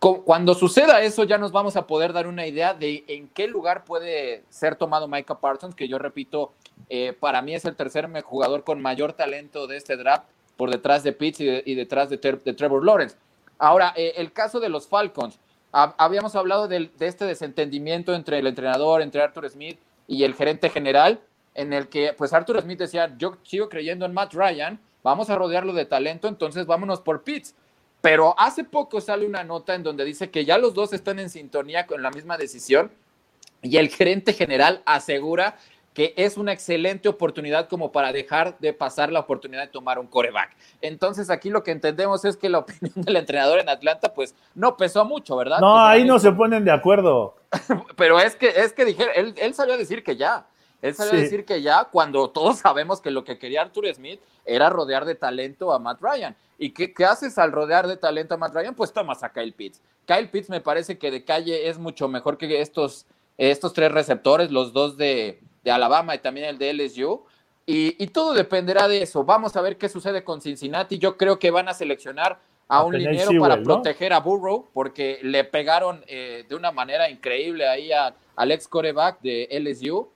Speaker 3: Cuando suceda eso, ya nos vamos a poder dar una idea de en qué lugar puede ser tomado Micah Parsons, que yo repito, eh, para mí es el tercer jugador con mayor talento de este draft, por detrás de Pitts y, detrás de, Trevor Lawrence. Ahora, eh, el caso de los Falcons. habíamos hablado de, este desentendimiento entre el entrenador, entre Arthur Smith y el gerente general, en el que pues Arthur Smith decía, yo sigo creyendo en Matt Ryan, vamos a rodearlo de talento, entonces vámonos por Pitts. Pero hace poco sale una nota en donde dice que ya los dos están en sintonía con la misma decisión y el gerente general asegura que es una excelente oportunidad como para dejar de pasar la oportunidad de tomar un coreback. Entonces aquí lo que entendemos es que la <laughs> opinión del entrenador en Atlanta pues no pesó mucho, ¿verdad?
Speaker 2: No, ahí no se ponen de acuerdo. <laughs>
Speaker 3: Pero es que, es que dije, él, él salió a decir que ya. Él salió a decir que ya, cuando todos <laughs> sabemos que lo que quería Arthur Smith era rodear de talento a Matt Ryan. ¿Y qué, qué, haces al rodear de talento a Matt Ryan? Pues tomas a Kyle Pitts. Kyle Pitts me parece que de calle es mucho mejor que estos, estos tres receptores, los dos de, de Alabama y también el de LSU. Y, todo dependerá de eso. Vamos a ver qué sucede con Cincinnati. Yo creo que van a seleccionar a, un liniero para proteger a Burrow, porque le pegaron eh, de una manera increíble ahí a, al ex coreback de LSU.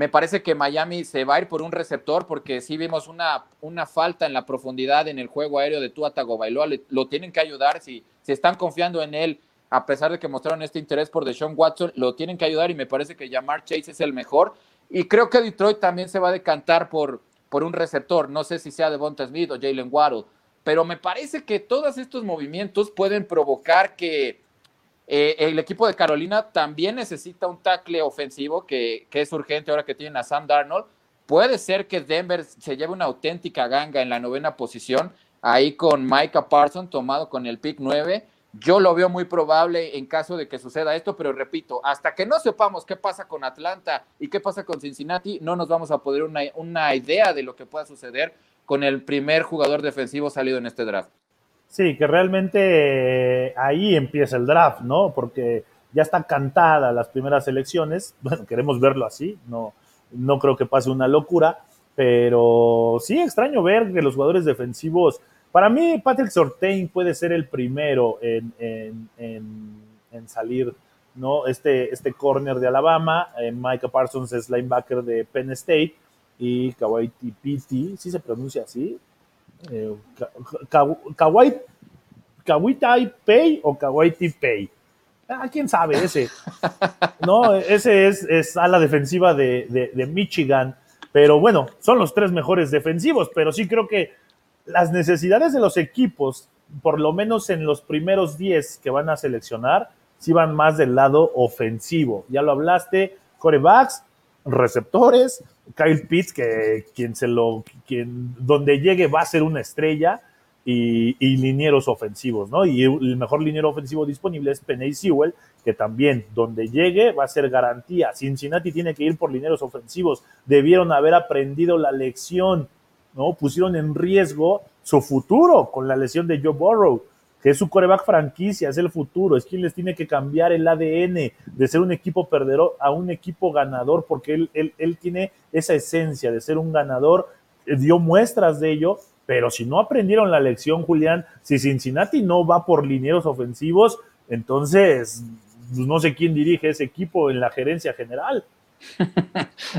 Speaker 3: Me parece que Miami se va a ir por un receptor porque sí vimos una, una falta en la profundidad en el juego aéreo de Tua Tagovailoa. Lo tienen que ayudar si, si están confiando en él, a pesar de que mostraron este interés por Deshaun Watson, lo tienen que ayudar y me parece que Jamar Chase es el mejor. Y creo que Detroit también se va a decantar por, por un receptor. No sé si sea Devonta Smith o Jalen Waddle, pero me parece que todos estos movimientos pueden provocar que eh, el equipo de Carolina también necesita un tackle ofensivo que, es urgente ahora que tienen a Sam Darnold. Puede ser que Denver se lleve una auténtica ganga en la novena posición, ahí con Micah Parsons tomado con el pick 9. Yo lo veo muy probable en caso de que suceda esto, pero repito, hasta que no sepamos qué pasa con Atlanta y qué pasa con Cincinnati, no nos vamos a poder una, una idea de lo que pueda suceder con el primer jugador defensivo salido en este draft.
Speaker 2: Sí, que realmente eh, ahí empieza el draft, ¿no? Porque ya están cantadas las primeras elecciones. <laughs> Bueno, queremos verlo así, no, no creo que pase una locura. pero sí extraño ver que los jugadores defensivos, para mí Patrick Sortain puede ser el primero en, en, salir, ¿no? Este, este corner de Alabama, eh, Micah Parsons es linebacker de Penn State y Kawhi Piti, ¿sí se pronuncia así? Eh, Kawhi, Pay o Kawhi Pay. Ah, quién sabe ese. No, ese es, es a la defensiva de, de, Michigan. Pero bueno, son los tres mejores defensivos. Pero sí creo que las necesidades de los equipos, por lo menos en los primeros 10 que van a seleccionar, sí van más del lado ofensivo. Ya lo hablaste, corebacks, receptores, Kyle Pitts, que quien se lo, quien donde llegue va a ser una estrella y, y, linieros ofensivos, ¿no? Y el mejor liniero ofensivo disponible es Penny Sewell, que también donde llegue va a ser garantía. Cincinnati tiene que ir por linieros ofensivos. Debieron haber aprendido la lección, ¿no? Pusieron en riesgo su futuro con la lesión de Joe Burrow, que es su coreback franquicia, es el futuro, es quien les tiene que cambiar el ADN de ser un equipo perdedor a un equipo ganador, porque él, él, él tiene esa esencia de ser un ganador, dio muestras de ello pero si no aprendieron la lección, Julián, si Cincinnati no va por linieros ofensivos, entonces pues, no sé quién dirige ese equipo en la gerencia general. <laughs>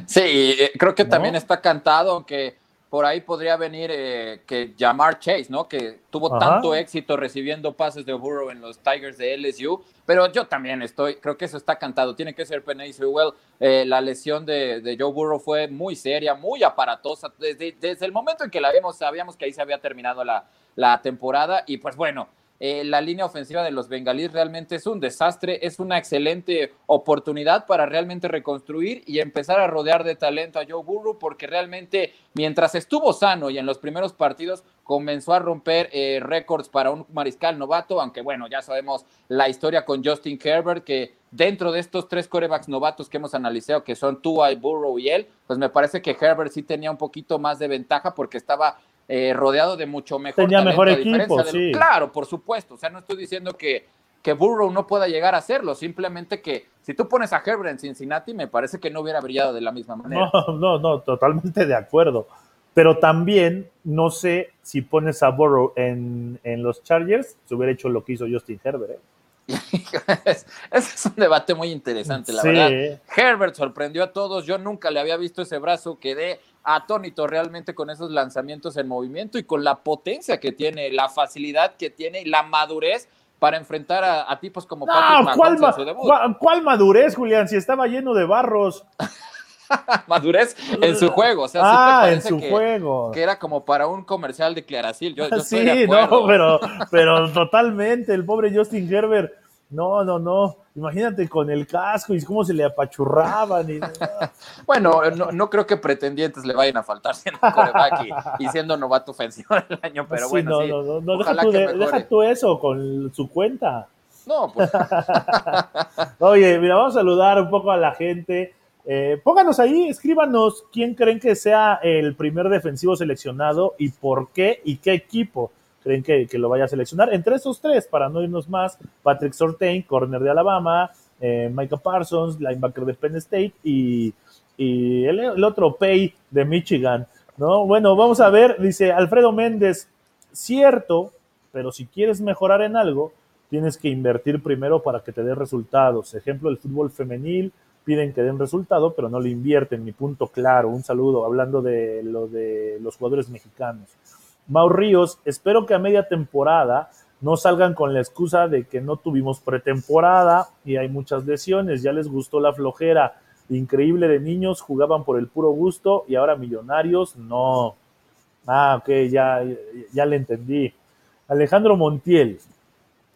Speaker 3: Sí, eh, creo que también está cantado que por ahí podría venir eh, que Jamar Chase, ¿no? Que tuvo tanto éxito recibiendo pases de Burrow en los Tigers de LSU, pero yo también estoy, creo que eso está cantado, tiene que ser Penny Sewell. Eh, la lesión de, de, Joe Burrow fue muy seria, muy aparatosa. Desde, desde el momento en que la vimos, sabíamos que ahí se había terminado la, la temporada y pues bueno, eh, la línea ofensiva de los bengalíes realmente es un desastre, es una excelente oportunidad para realmente reconstruir y empezar a rodear de talento a Joe Burrow, porque realmente mientras estuvo sano y en los primeros partidos comenzó a romper eh, récords para un mariscal novato, aunque bueno, ya sabemos la historia con Justin Herbert, que dentro de estos tres corebacks novatos que hemos analizado, que son Tua, Burrow y él, pues me parece que Herbert sí tenía un poquito más de ventaja porque estaba eh, rodeado de mucho mejor
Speaker 2: Tenía mejor equipo, sí.
Speaker 3: Claro, por supuesto. O sea, no estoy diciendo que, que Burrow no pueda llegar a hacerlo, simplemente que si tú pones a Herbert en Cincinnati, me parece que no hubiera brillado de la misma manera.
Speaker 2: No, <laughs> no, no, totalmente de acuerdo. Pero también no sé si pones a Burrow en, en los Chargers, se hubiera hecho lo que hizo Justin Herbert. ¿eh? <laughs>
Speaker 3: Ese es un debate muy interesante, la verdad. Herbert sorprendió a todos. Yo nunca le había visto ese brazo. Quedé atónito realmente con esos lanzamientos en movimiento y con la potencia que tiene, la facilidad que tiene y la madurez para enfrentar a, tipos como
Speaker 2: Patrick ¿cuál, ¿cuál, madurez, Julián? Si estaba lleno de barros. <laughs>
Speaker 3: madurez en su juego. O sea,
Speaker 2: ah, en su juego.
Speaker 3: Que era como para un comercial de Claracil. Yo, <laughs>
Speaker 2: sí, no, pero, pero totalmente. El pobre Justin Herbert no, no, no. Imagínate con el casco y cómo se le apachurraban. Y... <laughs>
Speaker 3: bueno, no, creo que pretendientes le vayan a faltar siendo <laughs> coreback y, siendo novato ofensivo del año, pero bueno.
Speaker 2: No, no, no, deja tú, deja tú, eso con su cuenta.
Speaker 3: No, pues. <laughs>
Speaker 2: Oye, mira, vamos a saludar un poco a la gente. Eh, pónganos ahí, escríbanos quién creen que sea el primer defensivo seleccionado y por qué y qué equipo creen que, lo vaya a seleccionar. Entre esos tres, para no irnos más, Patrick Sortain, corner de Alabama, eh, Micah Parsons, linebacker de Penn State y, el, otro Pay de Michigan. ¿no? Bueno, vamos a ver, dice Alfredo Méndez, cierto, pero si quieres mejorar en algo, tienes que invertir primero para que te dé resultados. Ejemplo, el fútbol femenil, piden que den resultado, pero no le invierten. Mi punto claro. Un saludo hablando de lo de los jugadores mexicanos. Mau Ríos, espero que a media temporada no salgan con la excusa de que no tuvimos pretemporada y hay muchas lesiones, ya les gustó la flojera increíble de niños, jugaban por el puro gusto y ahora millonarios, no. Ah, ok, ya, ya le entendí. Alejandro Montiel,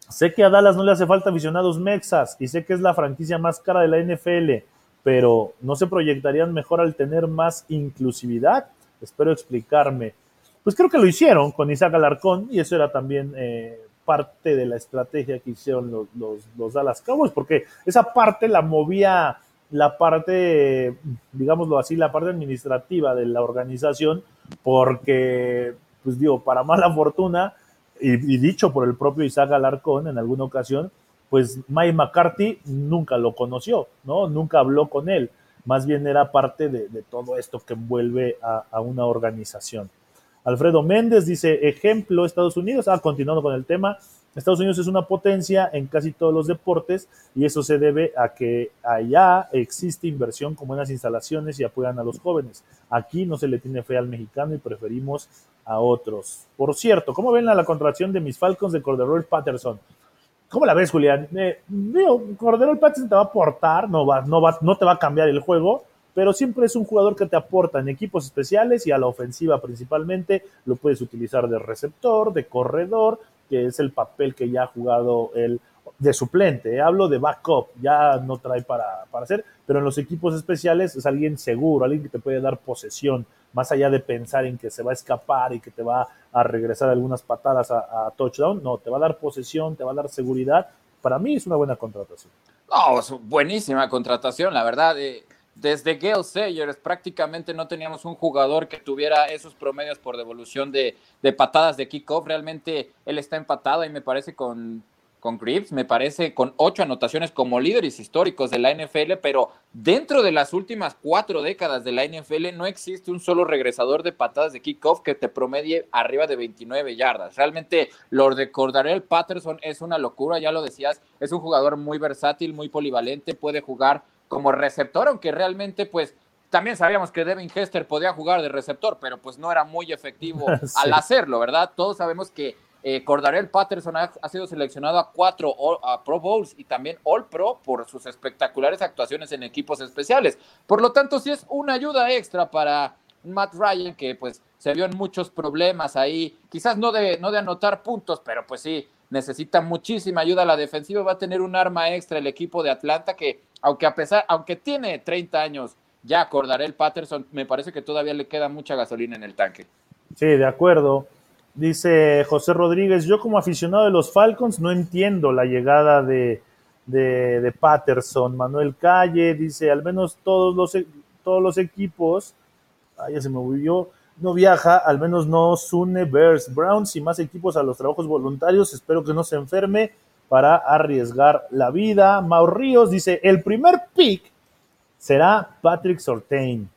Speaker 2: sé que a Dallas no le hace falta aficionados mexas y sé que es la franquicia más cara de la NFL, pero ¿no se proyectarían mejor al tener más inclusividad? Espero explicarme pues creo que lo hicieron con Isaac Alarcón y eso era también eh, parte de la estrategia que hicieron los, los, Dallas Cowboys, porque esa parte la movía la parte, digámoslo así, la parte administrativa de la organización, porque, pues digo, para mala fortuna, y, y dicho por el propio Isaac Alarcón en alguna ocasión, pues Mike McCarthy nunca lo conoció, ¿no? Nunca habló con él. más bien era parte de, todo esto que envuelve a, una organización. Alfredo Méndez dice, ejemplo, Estados Unidos, ah, continuando con el tema, Estados Unidos es una potencia en casi todos los deportes y eso se debe a que allá existe inversión con buenas instalaciones y apoyan a los jóvenes. Aquí no se le tiene fe al mexicano y preferimos a otros. Por cierto, ¿cómo ven la, contratación de mis Falcons de Cordero Patterson? ¿Cómo la ves, Julián? Eh, Cordero Patterson te va a aportar, no, va, no, va, no te va a cambiar el juego, pero siempre es un jugador que te aporta en equipos especiales y a la ofensiva principalmente. Lo puedes utilizar de receptor, de corredor, que es el papel que ya ha jugado el de suplente, hablo de backup, ya no trae para, para hacer, pero en los equipos especiales es alguien seguro, alguien que te puede dar posesión, más allá de pensar en que se va a escapar y que te va a regresar algunas patadas a, touchdown, no, te va a dar posesión, te va a dar seguridad. Para mí es una buena contratación.
Speaker 3: Es buenísima contratación, la verdad. Eh, desde Gale Sayers prácticamente no teníamos un jugador que tuviera esos promedios por devolución de, de patadas de kickoff. Realmente él está empatado y me parece con, con Grips, me parece con ocho anotaciones como líderes históricos de la NFL, pero dentro de las últimas cuatro décadas de la NFL no existe un solo regresador de patadas de kickoff que te promedie arriba de 29 yardas. Realmente lo de Cordarel Patterson es una locura, ya lo decías, es un jugador muy versátil, muy polivalente, puede jugar como receptor, aunque realmente pues también sabíamos que Devin Hester podía jugar de receptor, pero pues no era muy efectivo <laughs> al hacerlo, ¿verdad? Todos sabemos que eh, Cordarel Patterson ha, sido seleccionado a cuatro Pro Bowls y también All Pro por sus espectaculares actuaciones en equipos especiales. Por lo tanto, sí es una ayuda extra para Matt Ryan, que pues se vio en muchos problemas ahí, quizás no de, no de anotar puntos, pero pues sí, necesita muchísima ayuda a la defensiva, va a tener un arma extra el equipo de Atlanta que aunque a pesar, aunque tiene 30 años, ya acordaré el Patterson, me parece que todavía le queda mucha gasolina en el tanque.
Speaker 2: Sí, de acuerdo. Dice José Rodríguez, yo como aficionado de los Falcons no entiendo la llegada de, de, Patterson. Manuel Calle dice, al menos todos los, todos los equipos, ah, ya se me olvidó, no viaja, al menos no Sune Bears Browns y más equipos a los trabajos voluntarios. Espero que no se enferme para arriesgar la vida. Mau Ríos dice, el primer pick será Patrick Sortain.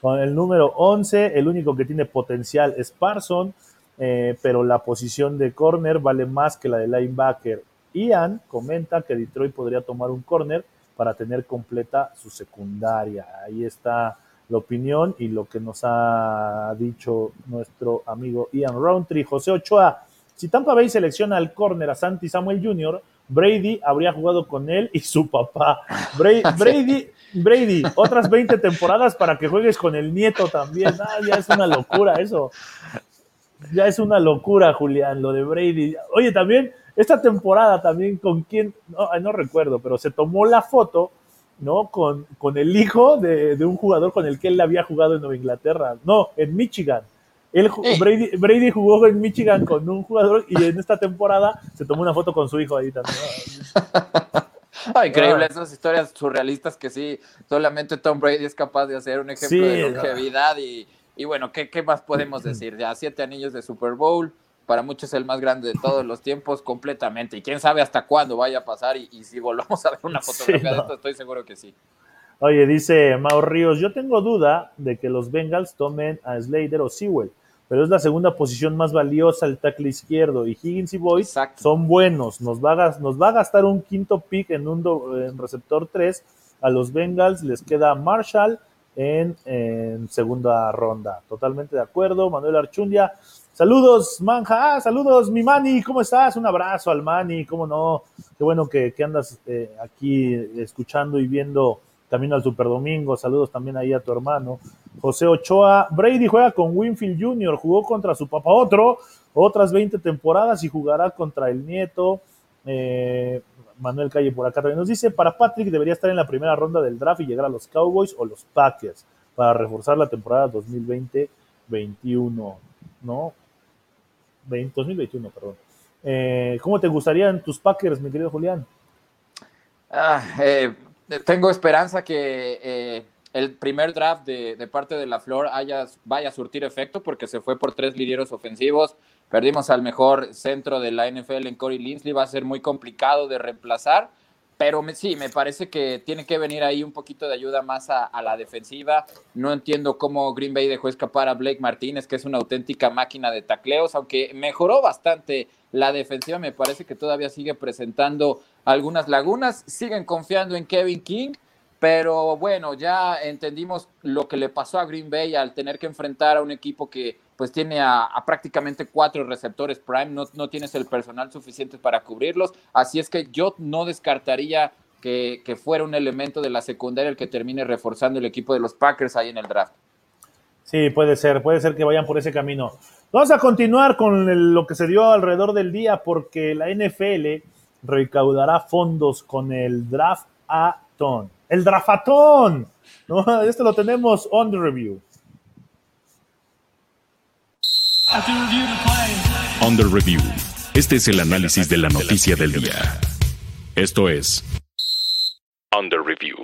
Speaker 2: Con el número 11, el único que tiene potencial es Parson, eh, pero la posición de corner vale más que la de linebacker. Ian comenta que Detroit podría tomar un corner para tener completa su secundaria. Ahí está la opinión y lo que nos ha dicho nuestro amigo Ian Roundtree. José Ochoa, si Tampa Bay selecciona al corner a Santi Samuel Jr., Brady habría jugado con él y su papá. <laughs> Brady, Brady, otras 20 temporadas para que juegues con el nieto también. Ah, ya es una locura eso. Ya es una locura, Julián, lo de Brady. Oye, también, esta temporada también con quién, no, no recuerdo, pero se tomó la foto, ¿no? Con, con el hijo de, de un jugador con el que él había jugado en Nueva Inglaterra. No, en Michigan Brady, jugó en Michigan con un jugador y en esta temporada se tomó una foto con su hijo ahí también. <laughs>
Speaker 3: increíble, ah. esas historias surrealistas que sí, solamente Tom Brady es capaz de hacer un ejemplo de longevidad y, y bueno, ¿qué, ¿qué, más podemos decir? Ya siete anillos de Super Bowl, para muchos el más grande de todos los tiempos, completamente. Y quién sabe hasta cuándo vaya a pasar y, si volvamos a ver una <laughs> fotografía de esto, estoy seguro que sí.
Speaker 2: Oye, dice Mao Ríos, yo tengo duda de que los Bengals tomen a Slater o Sewell, pero es la segunda posición más valiosa el tackle izquierdo y Higgins y Boyd son buenos. Nos va, a, nos va a gastar un quinto pick en un en receptor 3. A los Bengals les queda Marshall en, en, segunda ronda. Totalmente de acuerdo. Manuel Archundia. Saludos, Manja. Ah, saludos, mi Mani. ¿Cómo estás? Un abrazo al Mani. ¿Cómo no? Qué bueno que, andas eh, aquí escuchando y viendo Camino al Super Domingo, saludos también ahí a tu hermano. José Ochoa, Brady juega con Winfield Jr., jugó contra su papá otro, otras 20 temporadas y jugará contra el nieto. Eh, Manuel Calle por acá también nos dice, para Patrick debería estar en la primera ronda del draft y llegar a los Cowboys o los Packers para reforzar la temporada 2020-21, ¿no? 2021, perdón. Eh, ¿Cómo te gustarían tus Packers, mi querido Julián?
Speaker 3: Ah, eh, tengo esperanza que eh, el primer draft de, parte de la Flor haya, vaya a surtir efecto porque se fue por tres lideros ofensivos. Perdimos al mejor centro de la NFL en Corey Linsley. Va a ser muy complicado de reemplazar. Pero sí, me parece que tiene que venir ahí un poquito de ayuda más a, la defensiva. No entiendo cómo Green Bay dejó escapar a Blake Martínez, que es una auténtica máquina de tacleos, aunque mejoró bastante la defensiva, me parece que todavía sigue presentando algunas lagunas. Siguen confiando en Kevin King, pero bueno, ya entendimos lo que le pasó a Green Bay al tener que enfrentar a un equipo que pues tiene a, prácticamente cuatro receptores prime, no, tienes el personal suficiente para cubrirlos, así es que yo no descartaría que, que, fuera un elemento de la secundaria el que termine reforzando el equipo de los Packers ahí en el draft.
Speaker 2: Sí, puede ser, puede ser que vayan por ese camino. Vamos a continuar con lo que se dio alrededor del día porque la NFL recaudará fondos con el draft a ton. El drafatón. <laughs> ¿no? Esto lo tenemos on the review.
Speaker 1: On the review. Este es el análisis de la noticia del día. Esto es On the review.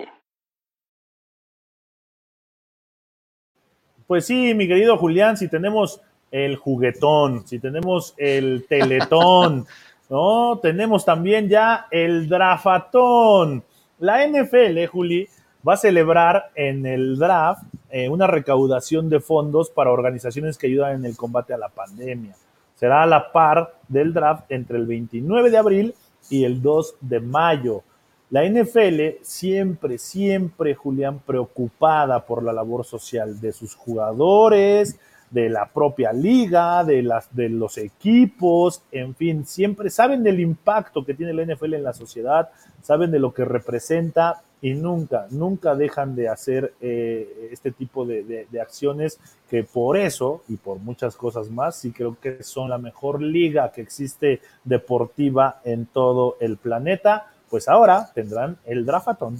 Speaker 2: Pues sí, mi querido Julián, si tenemos el juguetón, si tenemos el teletón, <laughs> ¿no? Tenemos también ya el drafatón. La NFL, Juli, va a celebrar en el draft eh, una recaudación de fondos para organizaciones que ayudan en el combate a la pandemia. Será a la par del draft entre el 29 de abril y el 2 de mayo. La NFL siempre, siempre, Julián, preocupada por la labor social de sus jugadores, de la propia liga, de, las, de los equipos, en fin, siempre saben del impacto que tiene la NFL en la sociedad, saben de lo que representa y nunca, nunca dejan de hacer eh, este tipo de, de, acciones que por eso y por muchas cosas más, sí creo que son la mejor liga que existe deportiva en todo el planeta, pues ahora tendrán el Drafatón.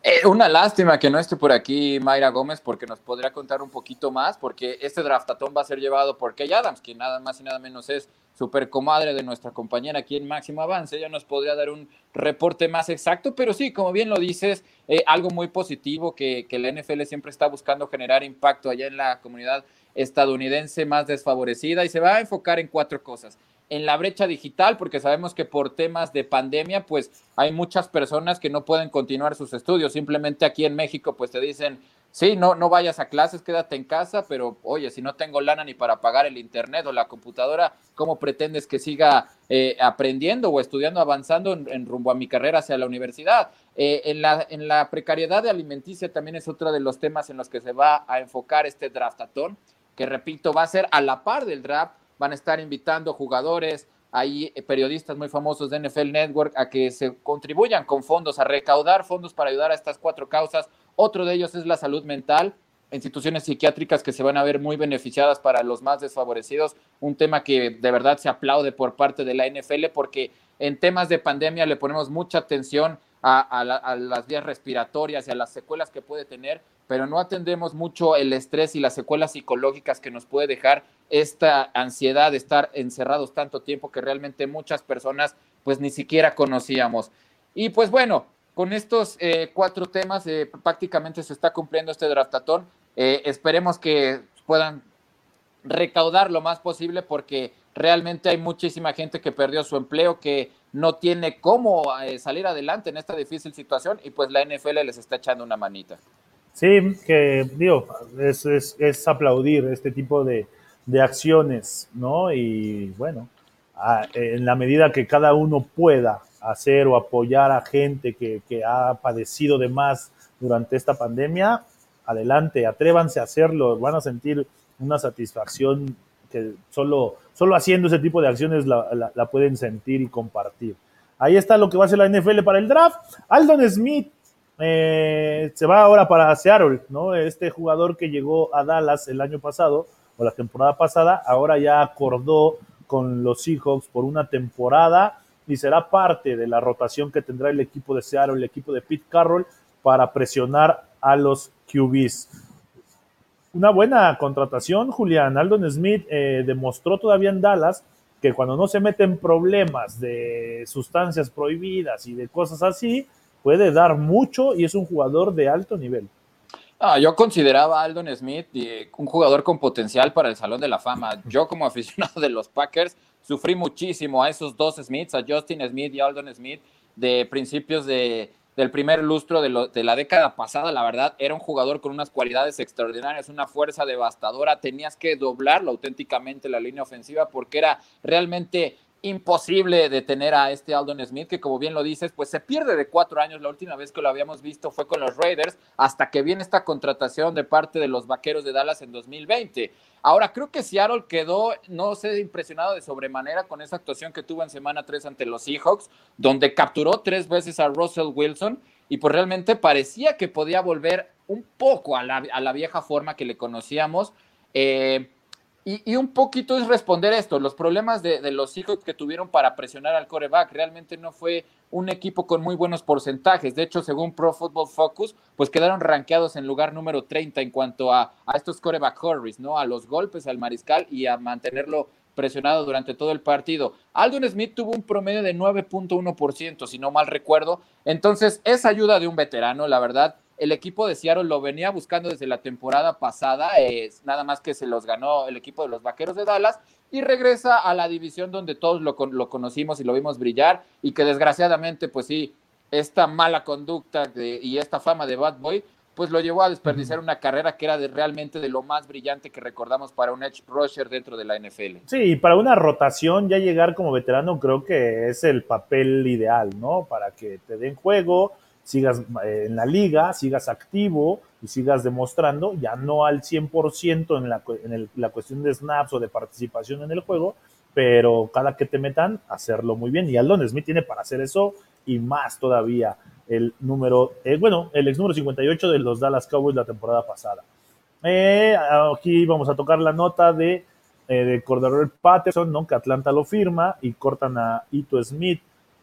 Speaker 3: Eh, una lástima que no esté por aquí Mayra Gómez porque nos podría contar un poquito más, porque este draftatón va a ser llevado por Kay Adams, que nada más y nada menos es super comadre de nuestra compañera aquí en Máximo Avance. Ella nos podría dar un reporte más exacto, pero sí, como bien lo dices, eh, algo muy positivo que, que la NFL siempre está buscando generar impacto allá en la comunidad estadounidense más desfavorecida y se va a enfocar en cuatro cosas en la brecha digital, porque sabemos que por temas de pandemia, pues hay muchas personas que no pueden continuar sus estudios. Simplemente aquí en México, pues te dicen, sí, no, no vayas a clases, quédate en casa, pero oye, si no tengo lana ni para pagar el internet o la computadora, ¿cómo pretendes que siga eh, aprendiendo o estudiando, avanzando en, rumbo a mi carrera hacia la universidad? Eh, en, la, en la precariedad de alimenticia también es otro de los temas en los que se va a enfocar este draftatón, que repito, va a ser a la par del draft van a estar invitando jugadores, hay eh, periodistas muy famosos de NFL Network a que se contribuyan con fondos, a recaudar fondos para ayudar a estas cuatro causas. Otro de ellos es la salud mental, instituciones psiquiátricas que se van a ver muy beneficiadas para los más desfavorecidos, un tema que de verdad se aplaude por parte de la NFL porque en temas de pandemia le ponemos mucha atención a, las vías respiratorias y a las secuelas que puede tener, pero no atendemos mucho el estrés y las secuelas psicológicas que nos puede dejar esta ansiedad de estar encerrados tanto tiempo que realmente muchas personas pues ni siquiera conocíamos. Y pues bueno, con estos eh, cuatro temas eh, prácticamente se está cumpliendo este draftatón. Eh, esperemos que puedan recaudar lo más posible porque realmente hay muchísima gente que perdió su empleo, que no tiene cómo salir adelante en esta difícil situación y pues la NFL les está echando una manita.
Speaker 2: Sí, que digo, es, es aplaudir este tipo de, de acciones, ¿no? Y bueno, en la medida que cada uno pueda hacer o apoyar a gente que, ha padecido de más durante esta pandemia, adelante, atrévanse a hacerlo, van a sentir una satisfacción que solo, solo haciendo ese tipo de acciones la, pueden sentir y compartir. Ahí está lo que va a hacer la NFL para el draft. Aldon Smith eh, se va ahora para Seattle, ¿no? Este jugador que llegó a Dallas el año pasado o la temporada pasada, ahora ya acordó con los Seahawks por una temporada y será parte de la rotación que tendrá el equipo de Seattle, el equipo de Pete Carroll, para presionar a los QBs. Una buena contratación, Julián. Aldon Smith eh, demostró todavía en Dallas que cuando no se mete en problemas de sustancias prohibidas y de cosas así, puede dar mucho y es un jugador de alto nivel.
Speaker 3: Ah, yo consideraba a Aldon Smith un jugador con potencial para el Salón de la Fama. Yo como <laughs> aficionado de los Packers sufrí muchísimo a esos dos Smiths, a Justin Smith y Aldon Smith. de principios de, del primer lustro de, de, la década pasada, la verdad, era un jugador con unas cualidades extraordinarias, una fuerza devastadora, tenías que doblarlo auténticamente la línea ofensiva porque era realmente imposible detener a este Aldon Smith, que como bien lo dices, pues se pierde de cuatro años. La última vez que lo habíamos visto fue con los Raiders, hasta que viene esta contratación de parte de los Vaqueros de Dallas en 2020. Ahora, creo que Seattle quedó, no sé, impresionado de sobremanera con esa actuación que tuvo en semana 3 ante los Seahawks, donde capturó tres veces a Russell Wilson y pues realmente parecía que podía volver un poco a la, a la vieja forma que le conocíamos. Eh, y, un poquito es responder esto, los problemas de, los hijos que tuvieron para presionar al coreback, realmente no fue un equipo con muy buenos porcentajes, de hecho, según Pro Football Focus, pues quedaron rankeados en lugar número 30 en cuanto a, a estos coreback hurries, ¿no? A los golpes al mariscal y a mantenerlo presionado durante todo el partido. Aldon Smith tuvo un promedio de 9.1%, si no mal recuerdo. Entonces, esa ayuda de un veterano, la verdad, el equipo de Seattle lo venía buscando desde la temporada pasada, nada más que se los ganó el equipo de los Vaqueros de Dallas y regresa a la división donde todos lo, lo conocimos y lo vimos brillar y que desgraciadamente, pues sí, esta mala conducta y esta fama de Bad Boy, pues lo llevó a desperdiciar una carrera que era de, realmente de lo más brillante que recordamos para un edge rusher dentro de la NFL.
Speaker 2: Sí, para una rotación ya llegar como veterano creo que es el papel ideal, ¿no? Para que te den juego, sigas eh, en la liga, sigas activo y sigas demostrando, ya no al 100% en, la, en la cuestión de snaps o de participación en el juego, pero cada que te metan, hacerlo muy bien. Y Aldon Smith tiene para hacer eso y más todavía. El número, eh, bueno, el ex número 58 de los Dallas Cowboys la temporada pasada. Eh, aquí vamos a tocar la nota de, de Cordero Patterson, ¿no? que Atlanta lo firma y cortan a Ito Smith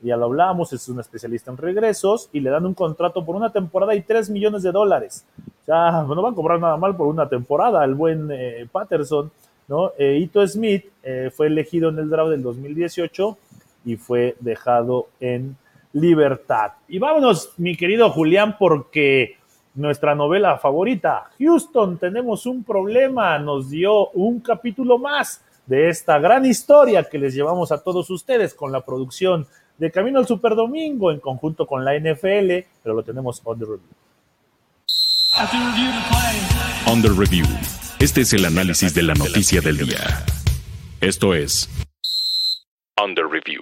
Speaker 2: ya lo hablamos, es un especialista en regresos y le dan un contrato por una temporada y 3 millones de dólares. O sea, <laughs> no va a cobrar nada mal por una temporada el buen eh, Patterson, ¿no? Eh, Ito Smith eh, fue elegido en el draft del 2018 y fue dejado en libertad. Y vámonos, mi querido Julián, porque nuestra novela favorita, Houston, tenemos un problema, nos dio un capítulo más de esta gran historia que les llevamos a todos ustedes con la producción de camino al Super Domingo en conjunto con la NFL, pero lo tenemos on the review.
Speaker 1: On the review. Este es el análisis de la noticia del día. Esto es On the review.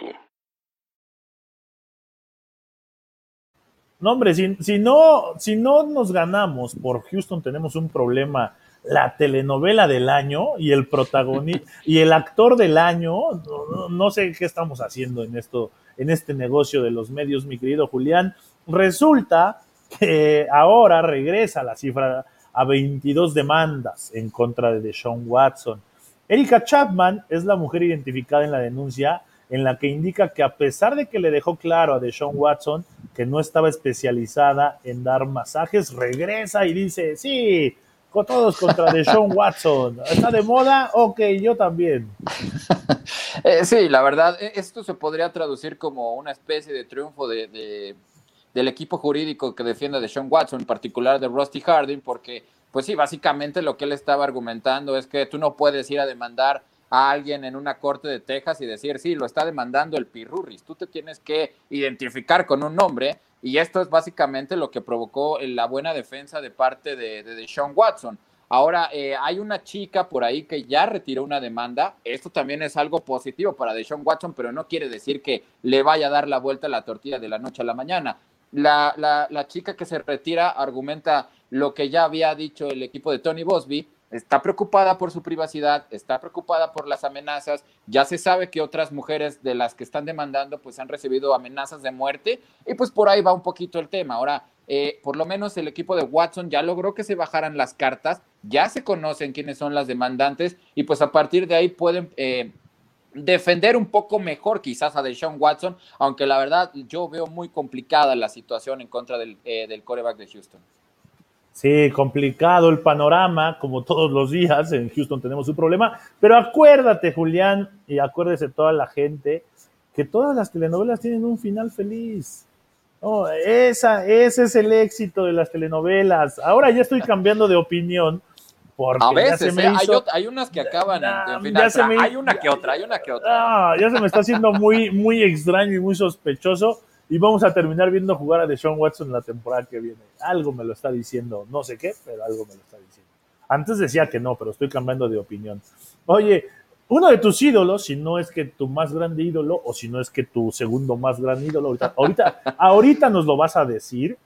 Speaker 2: No, hombre, si, si, no, si no nos ganamos por Houston, tenemos un problema. La telenovela del año y el protagonista y el actor del año, no, no sé qué estamos haciendo en esto en este negocio de los medios, mi querido Julián. Resulta que ahora regresa la cifra a 22 demandas en contra de Deshaun Watson. Erika Chapman es la mujer identificada en la denuncia en la que indica que a pesar de que le dejó claro a Deshaun Watson que no estaba especializada en dar masajes, regresa y dice, sí, todos contra Deshaun Watson. ¿Está de moda? Ok, yo también. <laughs>
Speaker 3: Eh, sí, la verdad, e, esto se podría traducir como una especie de triunfo de, del equipo jurídico que defiende a Deshaun Watson, en particular de Rusty Harding, porque, pues sí, básicamente lo que él estaba argumentando es que tú no puedes ir a demandar a alguien en una corte de Texas y decir, sí, lo está demandando el Pirurris. Tú te tienes que identificar con un nombre y esto es básicamente lo que provocó la buena defensa de parte de, de Deshaun Watson. Ahora, eh, hay una chica por ahí que ya retiró una demanda. Esto también es algo positivo para Deshaun Watson, pero no quiere decir que le vaya a dar la vuelta a la tortilla de la noche a la mañana. La, la, la chica que se retira argumenta lo que ya había dicho el equipo de Tony Bosby, está preocupada por su privacidad, está preocupada por las amenazas, ya se sabe que otras mujeres de las que están demandando pues han recibido amenazas de muerte y pues por ahí va un poquito el tema. Ahora, eh, por lo menos el equipo de Watson ya logró que se bajaran las cartas, ya se conocen quiénes son las demandantes y pues a partir de ahí pueden... Eh, defender un poco mejor quizás a Deshaun Watson, aunque la verdad yo veo muy complicada la situación en contra del, eh, del coreback de Houston.
Speaker 2: Sí, complicado el panorama, como todos los días. En Houston tenemos un problema. Pero acuérdate, Julián, y acuérdese toda la gente, que todas las telenovelas tienen un final feliz. esa, ese es el éxito de las telenovelas. Ahora ya estoy cambiando de opinión. Porque
Speaker 3: a veces, ¿eh? hay, unas que acaban en, final. Hay una que otra, hay una que otra.
Speaker 2: ya se me está haciendo muy, muy extraño y muy sospechoso. Y vamos a terminar viendo jugar a Deshaun Watson la temporada que viene. Algo me lo está diciendo, no sé qué, pero algo me lo está diciendo. Antes decía que no, pero estoy cambiando de opinión. Oye, uno de tus ídolos, si no es que tu más grande ídolo, o si no es que tu segundo más gran ídolo, ahorita, ahorita, ahorita nos lo vas a decir.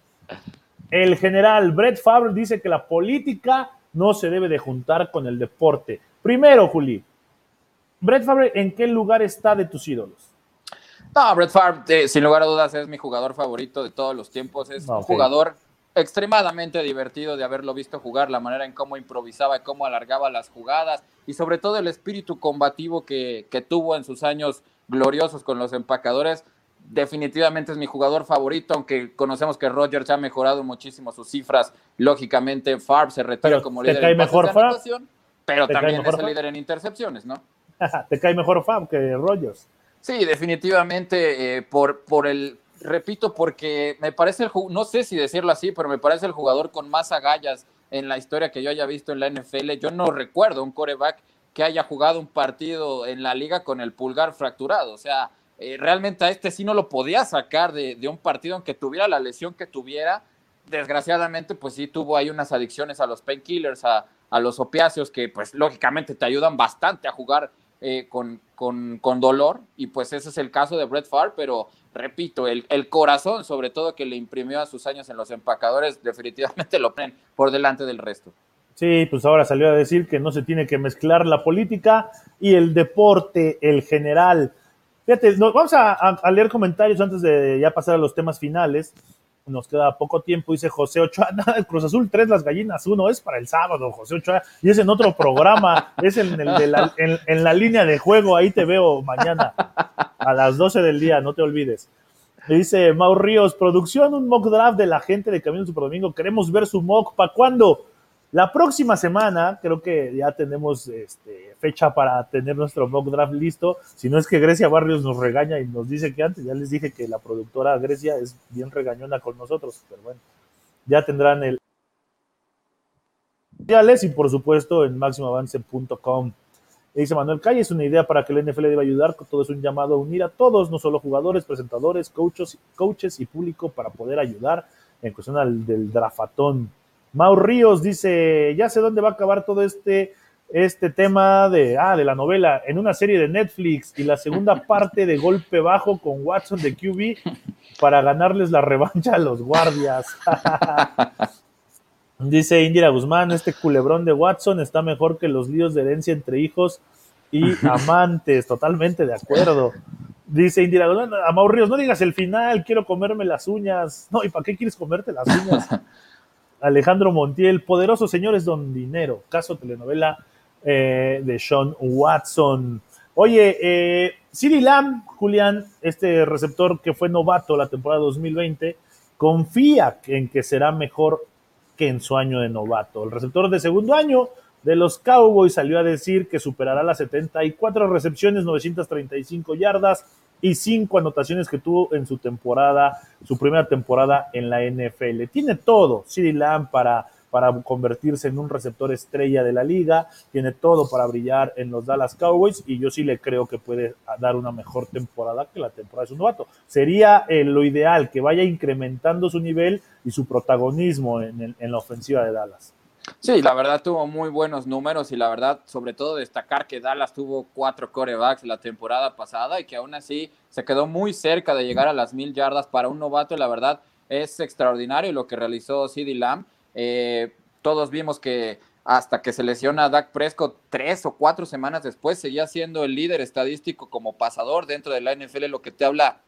Speaker 2: El general Brett Favre dice que la política no se debe de juntar con el deporte. Primero, Juli, Brett Favre, ¿en qué lugar está de tus ídolos?
Speaker 3: No, Brett Favre, eh, sin lugar a dudas, es mi jugador favorito de todos los tiempos. Es un jugador extremadamente divertido de haberlo visto jugar, la manera en cómo improvisaba y cómo alargaba las jugadas y sobre todo el espíritu combativo que, que tuvo en sus años gloriosos con los empacadores. Definitivamente es mi jugador favorito, aunque conocemos que Rogers ha mejorado muchísimo sus cifras. Lógicamente, Favre se retira como líder
Speaker 2: en mejor
Speaker 3: pero también es el líder en intercepciones, ¿no? <laughs>
Speaker 2: ¿Te cae mejor Favre que Rogers?
Speaker 3: Sí, definitivamente eh, por, por el, repito, porque me parece el, no sé si decirlo así, pero me parece el jugador con más agallas en la historia que yo haya visto en la NFL. Yo no recuerdo un coreback que haya jugado un partido en la liga con el pulgar fracturado. O sea, eh, realmente a este sí no lo podía sacar de, de, un partido aunque tuviera la lesión que tuviera. Desgraciadamente, pues sí tuvo ahí unas adicciones a los painkillers, a, a los opiáceos, que pues lógicamente te ayudan bastante a jugar eh, con, con, con, dolor, y pues ese es el caso de Brett Favre, pero repito, el, el, corazón, sobre todo que le imprimió a sus años en los empacadores, definitivamente <laughs> lo ponen por delante del resto.
Speaker 2: Sí, pues ahora salió a decir que no se tiene que mezclar la política y el deporte, el general. Fíjate, vamos a, a leer comentarios antes de ya pasar a los temas finales nos queda poco tiempo, dice José Ochoa, <laughs> Cruz Azul 3, las gallinas 1, es para el sábado, José Ochoa, y es en otro programa, <laughs> es en, el de la, en, la línea de juego, ahí te veo mañana, a las 12 del día, no te olvides. Dice Mau Ríos, producción, un mock draft de la gente de Camino Super Domingo, queremos ver su mock, ¿para cuándo? La próxima semana, creo que ya tenemos este, fecha para tener nuestro mock draft listo. Si no es que Grecia Barrios nos regaña y nos dice que antes, ya les dije que la productora Grecia es bien regañona con nosotros, pero bueno, ya tendrán el. Y por supuesto en máximoavance.com. Dice Manuel Calle, es una idea para que el NFL deba ayudar, todo es un llamado a unir a todos, no solo jugadores, presentadores, coaches, coaches y público para poder ayudar en cuestión del drafatón Mau Ríos dice, ya sé dónde va a acabar todo este, este tema de, ah, de la novela en una serie de Netflix y la segunda <laughs> parte de Golpe Bajo con Watson de QB para ganarles la revancha a los guardias. <laughs> dice Indira Guzmán, este culebrón de Watson está mejor que los líos de herencia entre hijos y <laughs> amantes, totalmente de acuerdo. Dice Indira Guzmán, a Mau Ríos, no digas el final, quiero comerme las uñas. No, ¿y para qué quieres comerte las uñas? Alejandro Montiel, Poderosos Señores Don Dinero, caso telenovela eh, de Sean Watson. Oye, eh, Lamb, Julián, este receptor que fue novato la temporada 2020, confía en que será mejor que en su año de novato. El receptor de segundo año de los Cowboys salió a decir que superará las 74 recepciones, 935 yardas, y cinco anotaciones que tuvo en su temporada, su primera temporada en la NFL. Tiene todo, CD Lamb para, para convertirse en un receptor estrella de la liga, tiene todo para brillar en los Dallas Cowboys y yo sí le creo que puede dar una mejor temporada que la temporada de su novato. Sería eh, lo ideal que vaya incrementando su nivel y su protagonismo en, en la ofensiva de Dallas.
Speaker 3: Sí, la verdad tuvo muy buenos números y la verdad, sobre todo destacar que Dallas tuvo cuatro corebacks la temporada pasada y que aún así se quedó muy cerca de llegar a las mil yardas para un novato. La verdad es extraordinario lo que realizó CD Lamb. Eh, todos vimos que hasta que se lesiona a Dak Prescott tres o cuatro semanas después seguía siendo el líder estadístico como pasador dentro de la NFL, lo que te habla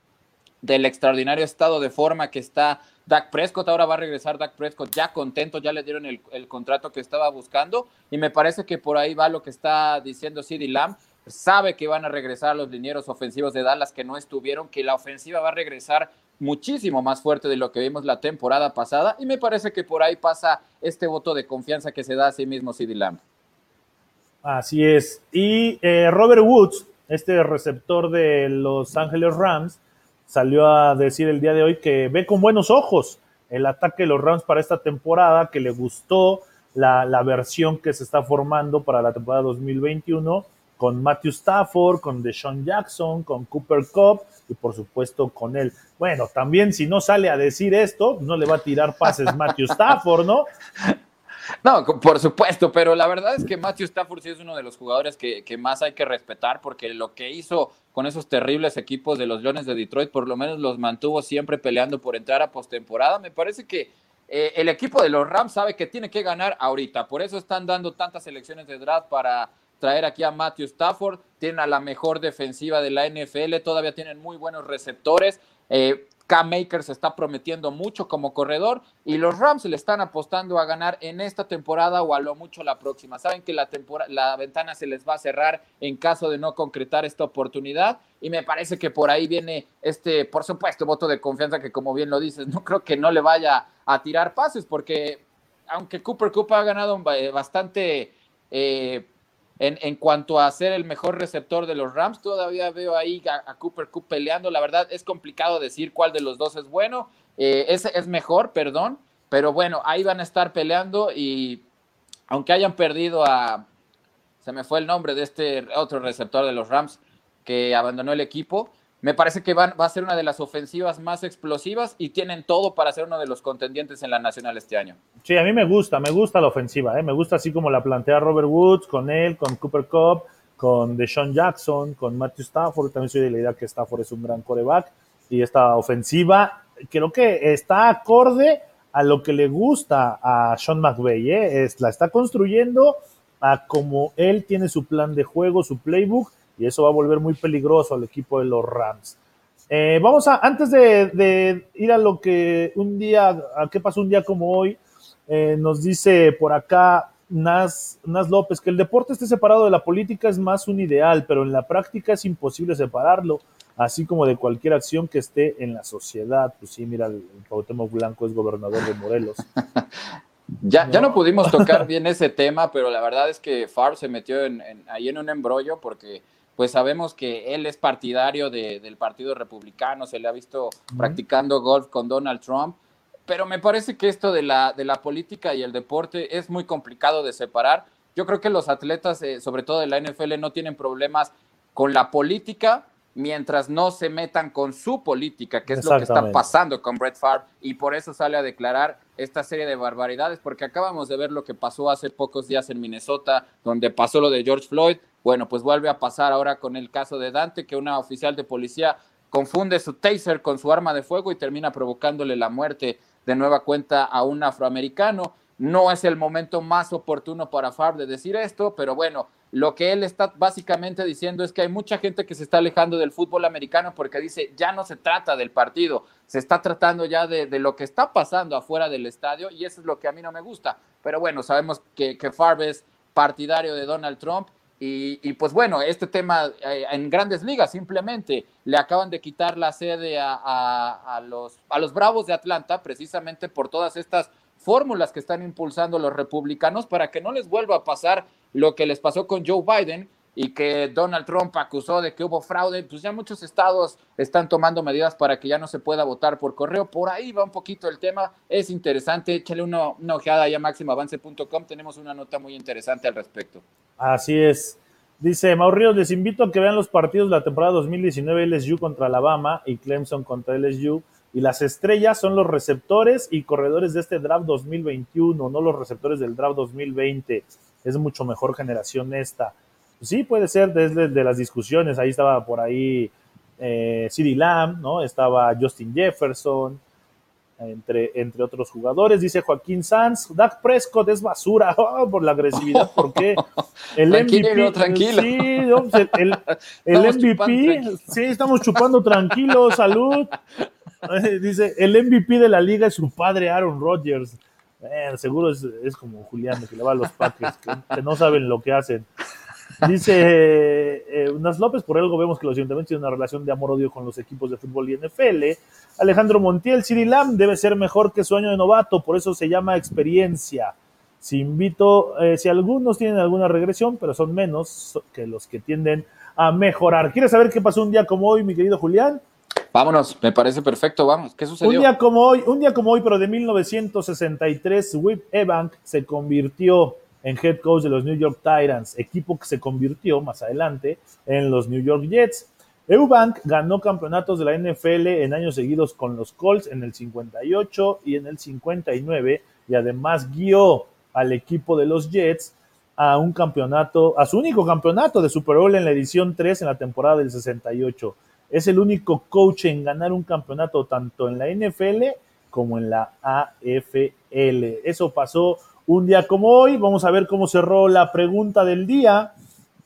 Speaker 3: del extraordinario estado de forma que está Dak Prescott. Ahora va a regresar Dak Prescott ya contento, ya le dieron el, contrato que estaba buscando y me parece que por ahí va lo que está diciendo CD Lamb. Sabe que van a regresar los linieros ofensivos de Dallas que no estuvieron, que la ofensiva va a regresar muchísimo más fuerte de lo que vimos la temporada pasada y me parece que por ahí pasa este voto de confianza que se da a sí mismo CD Lamb.
Speaker 2: Así es. Y eh, Robert Woods, este receptor de Los Ángeles Rams, salió a decir el día de hoy que ve con buenos ojos el ataque de los Rams para esta temporada, que le gustó la, versión que se está formando para la temporada 2021 con Matthew Stafford, con Deshaun Jackson, con Cooper Cup y por supuesto con él. Bueno, también si no sale a decir esto, no le va a tirar pases Matthew <laughs> Stafford, ¿no?
Speaker 3: No, por supuesto, pero la verdad es que Matthew Stafford sí es uno de los jugadores que, más hay que respetar porque lo que hizo con esos terribles equipos de los Leones de Detroit, por lo menos los mantuvo siempre peleando por entrar a postemporada. Me parece que eh, el equipo de los Rams sabe que tiene que ganar ahorita, por eso están dando tantas elecciones de draft para traer aquí a Matthew Stafford. Tienen a la mejor defensiva de la NFL, todavía tienen muy buenos receptores. Eh, K-Maker se está prometiendo mucho como corredor y los Rams le están apostando a ganar en esta temporada o a lo mucho la próxima. Saben que la, la ventana se les va a cerrar en caso de no concretar esta oportunidad y me parece que por ahí viene este, por supuesto, voto de confianza que como bien lo dices, no creo que no le vaya a tirar pases porque aunque Cooper Cooper ha ganado bastante... Eh, en, cuanto a ser el mejor receptor de los Rams, todavía veo ahí a, Cooper Cup peleando. La verdad es complicado decir cuál de los dos es bueno. Eh, ese es mejor, perdón. Pero bueno, ahí van a estar peleando y aunque hayan perdido a... Se me fue el nombre de este otro receptor de los Rams que abandonó el equipo. Me parece que va a ser una de las ofensivas más explosivas y tienen todo para ser uno de los contendientes en la Nacional este año.
Speaker 2: Sí, a mí me gusta, me gusta la ofensiva, ¿eh? me gusta así como la plantea Robert Woods, con él, con Cooper Cup, con Deshaun Jackson, con Matthew Stafford. También soy de la idea que Stafford es un gran coreback y esta ofensiva creo que está acorde a lo que le gusta a Sean McVay, ¿eh? es, la está construyendo a como él tiene su plan de juego, su playbook y eso va a volver muy peligroso al equipo de los Rams. Eh, vamos a, antes de, ir a lo que un día, a qué pasó un día como hoy, eh, nos dice por acá Nas, Nas López que el deporte esté separado de la política es más un ideal, pero en la práctica es imposible separarlo, así como de cualquier acción que esté en la sociedad. Pues sí, mira, el, Cuauhtémoc Blanco es gobernador de Morelos. <laughs>
Speaker 3: Ya no. ya no pudimos tocar <laughs> bien ese tema, pero la verdad es que Farb se metió ahí en un embrollo porque pues sabemos que él es partidario del Partido Republicano, se le ha visto practicando golf con Donald Trump, pero me parece que esto de la, de la política y el deporte es muy complicado de separar. Yo creo que los atletas, eh, sobre todo de la NFL, no tienen problemas con la política mientras no se metan con su política, que es lo que está pasando con Brett Favre, y por eso sale a declarar esta serie de barbaridades, porque acabamos de ver lo que pasó hace pocos días en Minnesota, donde pasó lo de George Floyd, bueno, pues vuelve a pasar ahora con el caso de Dante, que una oficial de policía confunde su taser con su arma de fuego y termina provocándole la muerte de nueva cuenta a un afroamericano. No es el momento más oportuno para Favre de decir esto, pero bueno, lo que él está básicamente diciendo es que hay mucha gente que se está alejando del fútbol americano porque dice, ya no se trata del partido, se está tratando ya de, lo que está pasando afuera del estadio y eso es lo que a mí no me gusta. Pero bueno, sabemos que, que es partidario de Donald Trump y, pues bueno, este tema eh, en grandes ligas simplemente le acaban de quitar la sede a, los, a los Bravos de Atlanta precisamente por todas estas fórmulas que están impulsando los republicanos para que no les vuelva a pasar lo que les pasó con Joe Biden y que Donald Trump acusó de que hubo fraude, pues ya muchos estados están tomando medidas para que ya no se pueda votar por correo. Por ahí va un poquito el tema, es interesante, échale una, una ojeada a máximoavance.com, tenemos una nota muy interesante al respecto.
Speaker 2: Así es. Dice Mauricio, les invito a que vean los partidos de la temporada 2019 LSU contra Alabama y Clemson contra LSU. Y las estrellas son los receptores y corredores de este draft 2021, no los receptores del draft 2020. Es mucho mejor generación esta. Sí, puede ser desde de las discusiones. Ahí estaba por ahí eh, CeeDee Lamb, ¿no? Estaba Justin Jefferson, entre, entre otros jugadores. Dice Joaquín Sanz, Dak Prescott es basura <laughs> oh, por la agresividad, ¿por qué? <laughs>
Speaker 3: El tranquilo, tranquilo.
Speaker 2: Sí, el, el, <laughs> MVP, sí, estamos chupando tranquilo, salud. Dice, el MVP de la liga es su padre Aaron Rodgers. Eh, seguro es, es, como Julián, que le va a los Packers, que, no saben lo que hacen. Dice eh, Unas López, por algo vemos que los ayuntamientos tienen una relación de amor-odio con los equipos de fútbol y NFL. Alejandro Montiel, Siri Lam debe ser mejor que su año de novato, por eso se llama experiencia. Si invito, eh, si algunos tienen alguna regresión, pero son menos que los que tienden a mejorar. ¿Quieres saber qué pasó un día como hoy, mi querido Julián?
Speaker 3: Vámonos, me parece perfecto, vamos. ¿Qué sucedió?
Speaker 2: Un día como hoy, un día como hoy, pero de 1963, Whip Ebank se convirtió en head coach de los New York Titans, equipo que se convirtió más adelante en los New York Jets. Eubank ganó campeonatos de la NFL en años seguidos con los Colts en el 58 y en el 59 y además guió al equipo de los Jets a un campeonato, a su único campeonato de Super Bowl en la edición 3 en la temporada del 68. Es el único coach en ganar un campeonato tanto en la NFL como en la AFL. Eso pasó un día como hoy. Vamos a ver cómo cerró la pregunta del día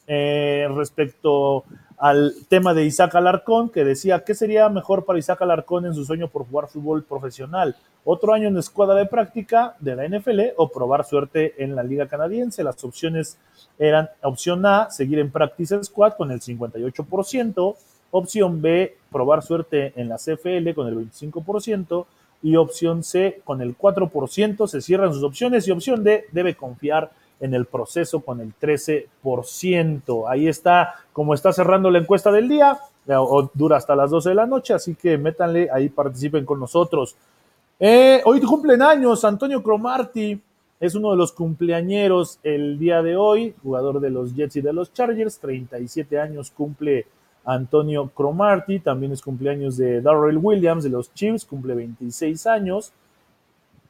Speaker 2: eh, respecto al tema de Isaac Alarcón, que decía, ¿qué sería mejor para Isaac Alarcón en su sueño por jugar fútbol profesional? ¿Otro año en escuadra de práctica de la NFL o probar suerte en la liga canadiense? Las opciones eran opción A, seguir en Practice Squad con el 58%, opción B, probar suerte en la CFL con el 25%, y opción C con el 4%, se cierran sus opciones, y opción D, debe confiar en el proceso con el 13%. Ahí está, como está cerrando la encuesta del día, eh, dura hasta las 12 de la noche, así que métanle, ahí participen con nosotros. Eh, hoy cumplen años Antonio Cromarty, es uno de los cumpleañeros el día de hoy, jugador de los Jets y de los Chargers, 37 años cumple Antonio Cromarty, también es cumpleaños de Darrell Williams de los Chiefs, cumple 26 años,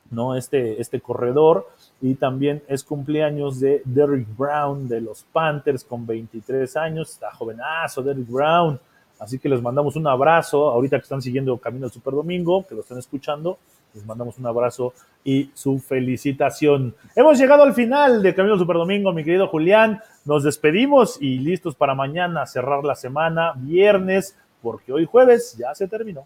Speaker 2: ¿no? Este, este corredor. Y también es cumpleaños de Derrick Brown de los Panthers con 23 años, está jovenazo Derrick Brown, así que les mandamos un abrazo, ahorita que están siguiendo Camino al Super Domingo, que lo están escuchando, les mandamos un abrazo y su felicitación. Hemos llegado al final de Camino al Super Domingo, mi querido Julián, nos despedimos y listos para mañana cerrar la semana, viernes, porque hoy jueves ya se terminó.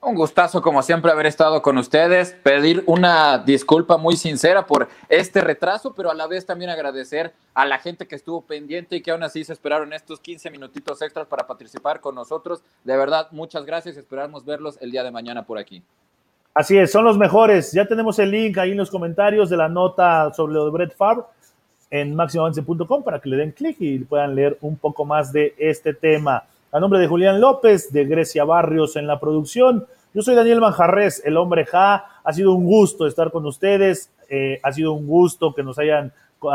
Speaker 3: Un gustazo, como siempre, haber estado con ustedes. Pedir una disculpa muy sincera por este retraso, pero a la vez también agradecer a la gente que estuvo pendiente y que aún así se esperaron estos 15 minutitos extras para participar con nosotros. De verdad, muchas gracias. Esperamos verlos el día de mañana por aquí.
Speaker 2: Así es, son los mejores. Ya tenemos el link ahí en los comentarios de la nota sobre lo de Brett Favre en máximoavance.com para que le den clic y puedan leer un poco más de este tema. A nombre de Julián López, de Grecia Barrios en la producción, yo soy Daniel Manjarres, el hombre Ja. Ha sido un gusto estar con ustedes. Eh, ha sido un gusto que nos hayan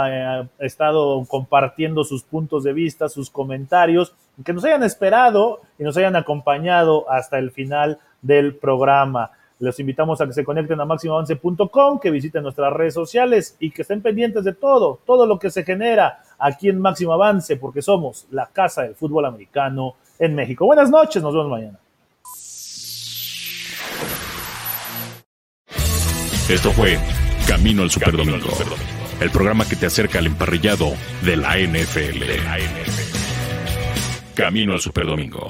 Speaker 2: eh, estado compartiendo sus puntos de vista, sus comentarios, que nos hayan esperado y nos hayan acompañado hasta el final del programa. Les invitamos a que se conecten a máximoavance.com, que visiten nuestras redes sociales y que estén pendientes de todo, todo lo que se genera aquí en Máximo Avance, porque somos la casa del fútbol americano en México. Buenas noches, nos vemos mañana.
Speaker 1: Esto fue Camino al Superdomingo, el programa que te acerca al emparrillado de la NFL. Camino al Superdomingo.